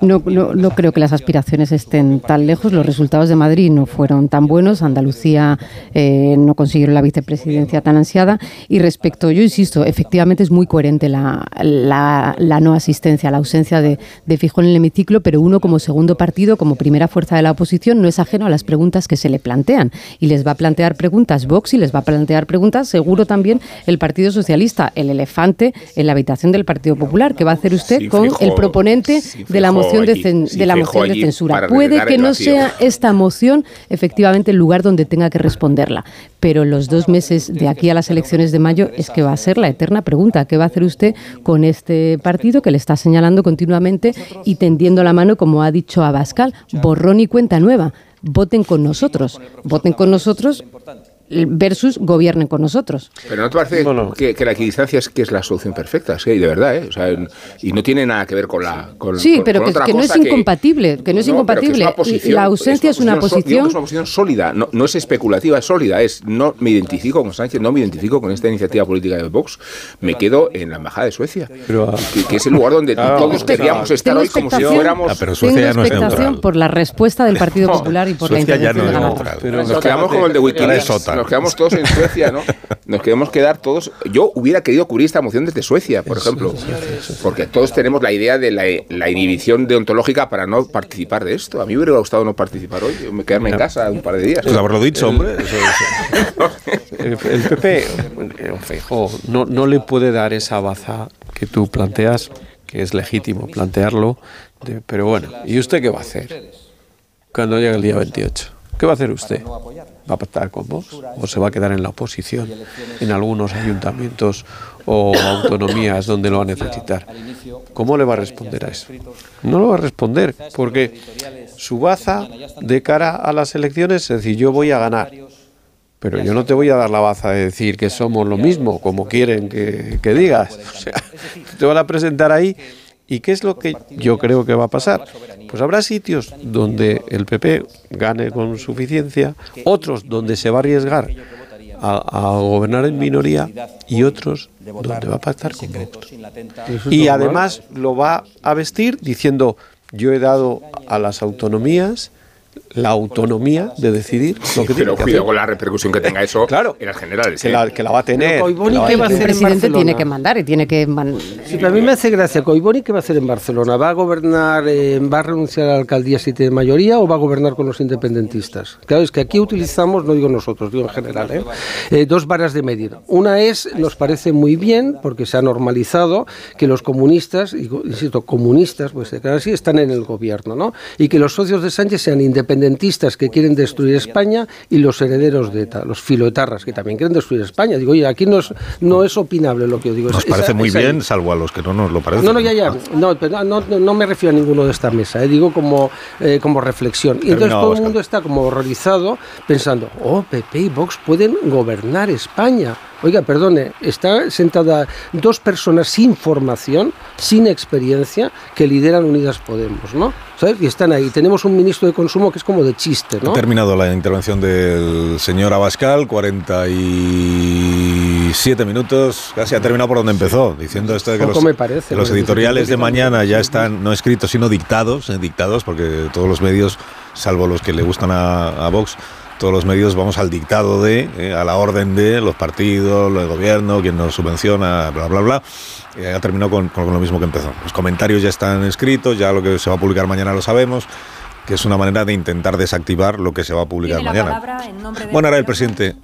I: No, no, creo que las aspiraciones estén tan lejos. Los resultados de Madrid no fueron tan buenos. Andalucía eh, no consiguieron la vicepresidencia tan ansiada. Y respecto, yo insisto, efectivamente es muy coherente la, la, no asistencia, la ausencia de, de Fijón en el hemiciclo, pero uno como segundo partido, como primera fuerza de la oposición, no es ajeno a las preguntas que se le plantean. Y les va a plantear preguntas Vox y les va a plantear preguntas seguro también el Partido Socialista, el elefante en la habitación del Partido Popular. ¿Qué va a hacer usted con el proponente de la moción? De, la moción de censura. Puede que no sea esta moción efectivamente el lugar donde tenga que responderla, pero los dos meses de aquí a las elecciones de mayo es que va a ser la eterna pregunta. ¿Qué va a hacer usted con este partido que le está señalando continuamente y tendiendo la mano, como ha dicho Abascal, borrón y cuenta nueva? Voten con nosotros. Voten con nosotros versus gobiernen con nosotros.
F: Pero no te parece que, la equidistancia es que es la solución perfecta, sí, de verdad, ¿eh? y no tiene nada que ver con la. Con,
I: sí, pero que, no es incompatible, que no es incompatible. la ausencia es una posición.
F: Es una posición sólida, no, no, es especulativa, es sólida. Es no me identifico con Sánchez, no me identifico con esta iniciativa política de Vox. Me quedo en la embajada de Suecia, que, es el lugar donde todos queríamos estar hoy como si fuéramos. Ah,
I: pero Suecia tengo expectación por la respuesta del Partido Popular y por la intervención de la
F: Pero nos quedamos como el de Wikileaks, nos quedamos todos en Suecia, ¿no? Nos queremos quedar todos. Yo hubiera querido cubrir esta moción desde Suecia, por ejemplo, porque todos tenemos la idea de la, inhibición deontológica para no participar de esto. A mí me hubiera gustado no participar hoy, quedarme en casa un par de días.
A: Pues haberlo dicho, hombre.
H: el, PP, no, no le puede dar esa baza que tú planteas, que es legítimo plantearlo, pero bueno, ¿y usted qué va a hacer cuando llegue el día 28? ¿Qué va a hacer usted? ¿Va a pactar con vos? ¿O se va a quedar en la oposición en algunos ayuntamientos o autonomías donde lo va a necesitar? ¿Cómo le va a responder a eso? No lo va a responder, porque su baza de cara a las elecciones es decir, yo voy a ganar. Pero yo no te voy a dar la baza de decir que somos lo mismo, como quieren que, que digas. O sea, te van a presentar ahí ¿Y qué es lo que yo creo que va a pasar? Pues habrá sitios donde el PP gane con suficiencia, otros donde se va a arriesgar a, gobernar en minoría y otros donde va a pactar con Vox. Y además lo va a vestir diciendo yo he dado a las autonomías la autonomía de decidir lo que
F: tiene que cuidado con la repercusión que tenga eso claro, en las generales.
H: Que, la, que la va a tener.
I: el presidente tiene que mandar y tiene que...
K: sí, a mí me hace gracia. Coiboni, ¿qué va a hacer en Barcelona? ¿Va a gobernar, eh, va a renunciar a la alcaldía si tiene mayoría o va a gobernar con los independentistas? Claro, es que aquí utilizamos, no digo nosotros, digo en general, ¿eh? Eh, dos varas de medir. Una es, nos parece muy bien, porque se ha normalizado, que los comunistas, insisto, comunistas, pues así, están en el gobierno, ¿no? Y que los socios de Sánchez sean independentistas independentistas que quieren destruir España y los herederos de ETA, los filoetarras que también quieren destruir España. Digo, oye, aquí no es, no es opinable lo que yo digo.
A: Nos parece muy bien, salvo a los que no nos lo parecen.
K: No, no, ya, ya. No, no, no me refiero a ninguno de esta mesa, eh, digo como, eh, como reflexión. Y entonces todo el mundo está como horrorizado pensando, oh, PP y Vox pueden gobernar España. Oiga, perdone, está sentada dos personas sin formación, sin experiencia, que lideran Unidas Podemos, ¿no? ¿Sabes? Y están ahí. Tenemos un ministro de consumo que es como de chiste, ¿no?
A: Ha terminado la intervención del señor Abascal, 47 minutos, casi ha terminado por donde empezó, diciendo esto de que los,
K: parece,
A: los editoriales de mañana ya están no escritos, sino dictados, eh, dictados, porque todos los medios, salvo los que le gustan a, a Vox, todos los medios vamos al dictado de, eh, a la orden de los partidos, el gobierno, quien nos subvenciona, bla, bla, bla. Y ha terminado con, lo mismo que empezó. Los comentarios ya están escritos, ya lo que se va a publicar mañana lo sabemos que es una manera de intentar desactivar lo que se va a publicar mañana. Bueno, ahora el presidente,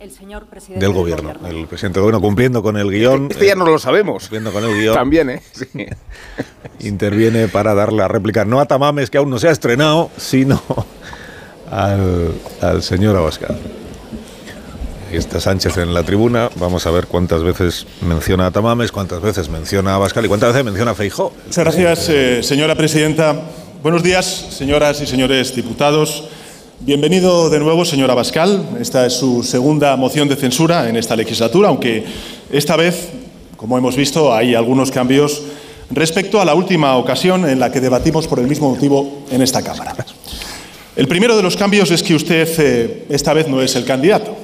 A: del gobierno, el presidente del gobierno cumpliendo con el guion.
F: Este ya no lo sabemos.
A: Cumpliendo con el guion.
F: También, ¿eh?
A: Interviene para dar la réplica, no a Tamames, que aún no se ha estrenado, sino al, señor Abascal. está Sánchez en la tribuna. Vamos a ver cuántas veces menciona a Tamames, cuántas veces menciona a Abascal y cuántas veces menciona a Feijó.
O: Muchas gracias, eh, señora presidenta. Buenos días, señoras y señores diputados. Bienvenido de nuevo, señor Abascal. Esta es su segunda moción de censura en esta legislatura, aunque esta vez, como hemos visto, hay algunos cambios respecto a la última ocasión en la que debatimos por el mismo motivo en esta Cámara. El primero de los cambios es que usted eh, esta vez no es el candidato.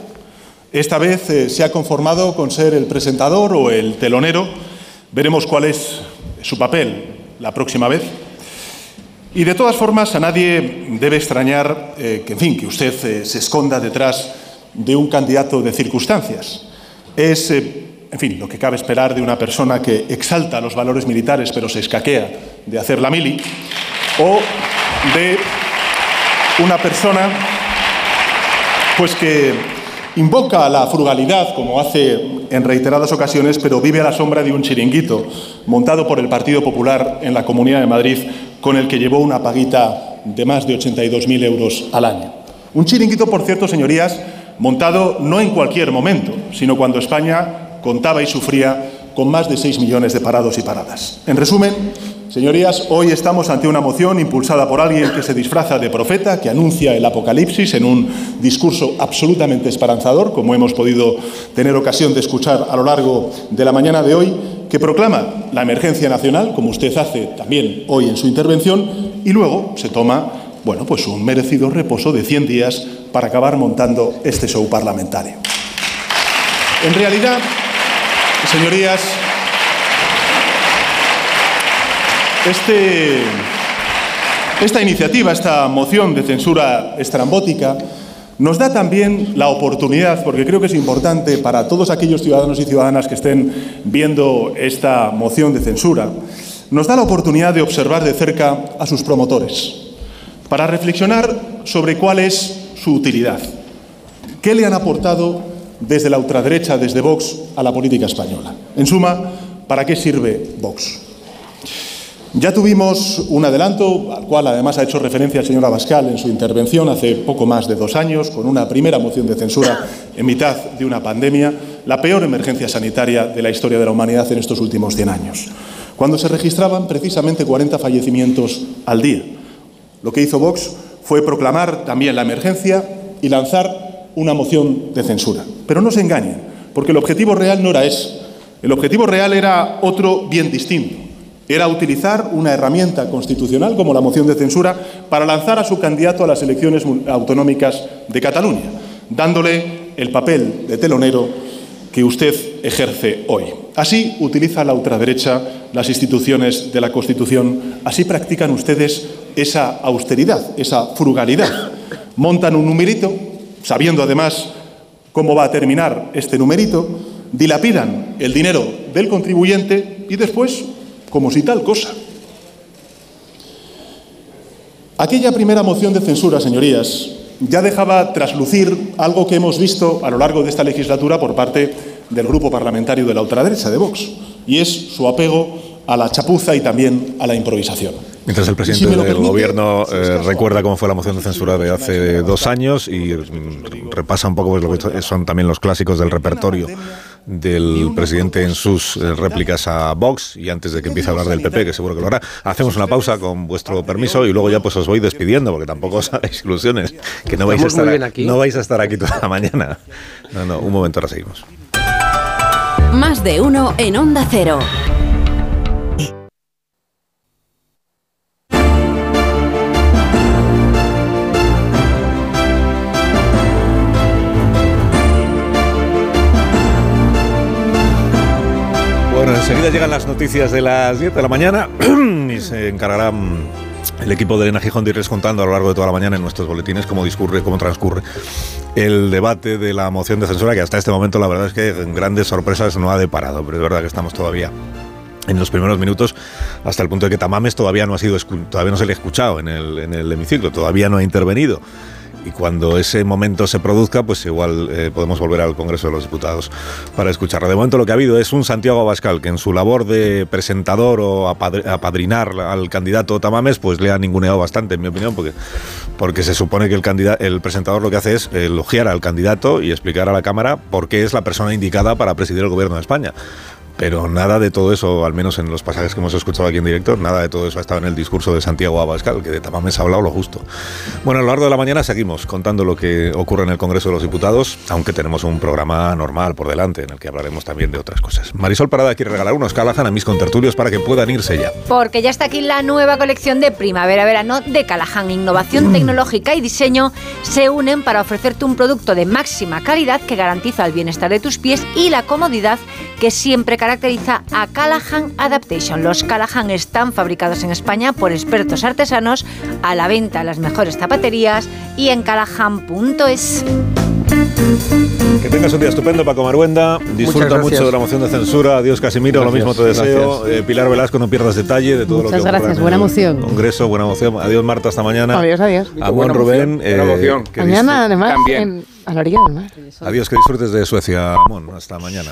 O: Esta vez eh, se ha conformado con ser el presentador o el telonero. Veremos cuál es su papel la próxima vez. Y de todas formas, a nadie debe extrañar eh, que, en fin, que usted se esconda detrás de un candidato de circunstancias. Es, en fin, lo que cabe esperar de una persona que exalta los valores militares pero se escaquea de hacer la mili, o de una persona pues que invoca la frugalidad, como hace en reiteradas ocasiones, pero vive a la sombra de un chiringuito montado por el Partido Popular en la Comunidad de Madrid, con el que llevó una paguita de más de 82.000 euros al año. Un chiringuito, por cierto, señorías, montado no en cualquier momento, sino cuando España contaba y sufría con más de 6 millones de parados y paradas. En resumen, Señorías, hoy estamos ante una moción impulsada por alguien que se disfraza de profeta, que anuncia el apocalipsis en un discurso absolutamente esperanzador, como hemos podido tener ocasión de escuchar a lo largo de la mañana de hoy, que proclama la emergencia nacional, como usted hace también hoy en su intervención, y luego se toma, bueno, pues un merecido reposo de 100 días para acabar montando este show parlamentario. En realidad, señorías, Este, esta iniciativa, esta moción de censura estrambótica, nos da también la oportunidad, porque creo que es importante para todos aquellos ciudadanos y ciudadanas que estén viendo esta moción de censura, nos da la oportunidad de observar de cerca a sus promotores, para reflexionar sobre cuál es su utilidad, qué le han aportado desde la ultraderecha, desde Vox, a la política española. En suma, ¿para qué sirve Vox? Ya tuvimos un adelanto, al cual además ha hecho referencia el señor Abascal en su intervención hace poco más de dos años, con una primera moción de censura en mitad de una pandemia, la peor emergencia sanitaria de la historia de la humanidad en estos últimos 100 años, cuando se registraban precisamente 40 fallecimientos al día. Lo que hizo Vox fue proclamar también la emergencia y lanzar una moción de censura. Pero no se engañen, porque el objetivo real no era ese. El objetivo real era otro bien distinto era utilizar una herramienta constitucional como la moción de censura para lanzar a su candidato a las elecciones autonómicas de Cataluña, dándole el papel de telonero que usted ejerce hoy. Así utiliza la ultraderecha las instituciones de la Constitución, así practican ustedes esa austeridad, esa frugalidad. Montan un numerito, sabiendo además cómo va a terminar este numerito, dilapidan el dinero del contribuyente y después como si tal cosa. Aquella primera moción de censura, señorías, ya dejaba traslucir algo que hemos visto a lo largo de esta legislatura por parte del grupo parlamentario de la ultraderecha de Vox, y es su apego a la chapuza y también a la improvisación.
A: Mientras el presidente del gobierno eh, recuerda cómo fue la moción de censura de hace dos años y repasa un poco pues, lo que son también los clásicos del repertorio del presidente en sus eh, réplicas a Vox y antes de que empiece a hablar del PP, que seguro que lo hará, hacemos una pausa con vuestro permiso y luego ya pues os voy despidiendo porque tampoco os hagáis ilusiones que no vais, a estar, aquí. no vais a estar aquí toda la mañana. No, no, un momento, ahora seguimos.
B: Más de uno en Onda Cero.
A: Enseguida llegan las noticias de las 10 de la mañana y se encargará mm, el equipo de Elena Gijón de irles contando a lo largo de toda la mañana en nuestros boletines cómo discurre, cómo transcurre el debate de la moción de censura, que hasta este momento la verdad es que grandes sorpresas no ha deparado, pero es verdad que estamos todavía en los primeros minutos hasta el punto de que Tamames todavía no ha sido todavía no se le ha escuchado en el, en el hemiciclo, todavía no ha intervenido y cuando ese momento se produzca, pues igual eh, podemos volver al Congreso de los Diputados para escucharlo. De momento lo que ha habido es un Santiago Abascal que en su labor de presentador o apadrinar al candidato Tamames, pues le ha ninguneado bastante, en mi opinión, porque, porque se supone que el, el presentador lo que hace es elogiar al candidato y explicar a la Cámara por qué es la persona indicada para presidir el Gobierno de España. Pero nada de todo eso, al menos en los pasajes que hemos escuchado aquí en directo, nada de todo eso ha estado en el discurso de Santiago Abascal, que de Tamames ha hablado lo justo. Bueno, a lo largo de la mañana seguimos contando lo que ocurre en el Congreso de los Diputados, aunque tenemos un programa normal por delante en el que hablaremos también de otras cosas. Marisol Parada quiere regalar unos Callahan a mis contertulios para que puedan irse ya.
P: Porque ya está aquí la nueva colección de primavera-verano de Callahan. Innovación mm. tecnológica y diseño se unen para ofrecerte un producto de máxima calidad que garantiza el bienestar de tus pies y la comodidad que siempre caracteriza a Callahan Adaptation. Los Callahan están fabricados en España por expertos artesanos, a la venta en las mejores zapaterías y en callahan.es.
A: Que tengas un día estupendo, Paco Maruenda. Disfruta mucho de la moción de censura. Adiós, Casimiro. lo mismo te deseo. Eh, Pilar Velasco, no pierdas detalle de todo
I: lo
A: que
I: Muchas gracias. Buena emoción.
A: Congreso, buena emoción. Adiós, Marta. Hasta mañana.
G: Adiós, adiós.
A: Amón Rubén.
F: buena emoción.
G: mañana, además, en, a la orilla del mar.
A: Adiós, que disfrutes de Suecia, Amón. Hasta mañana.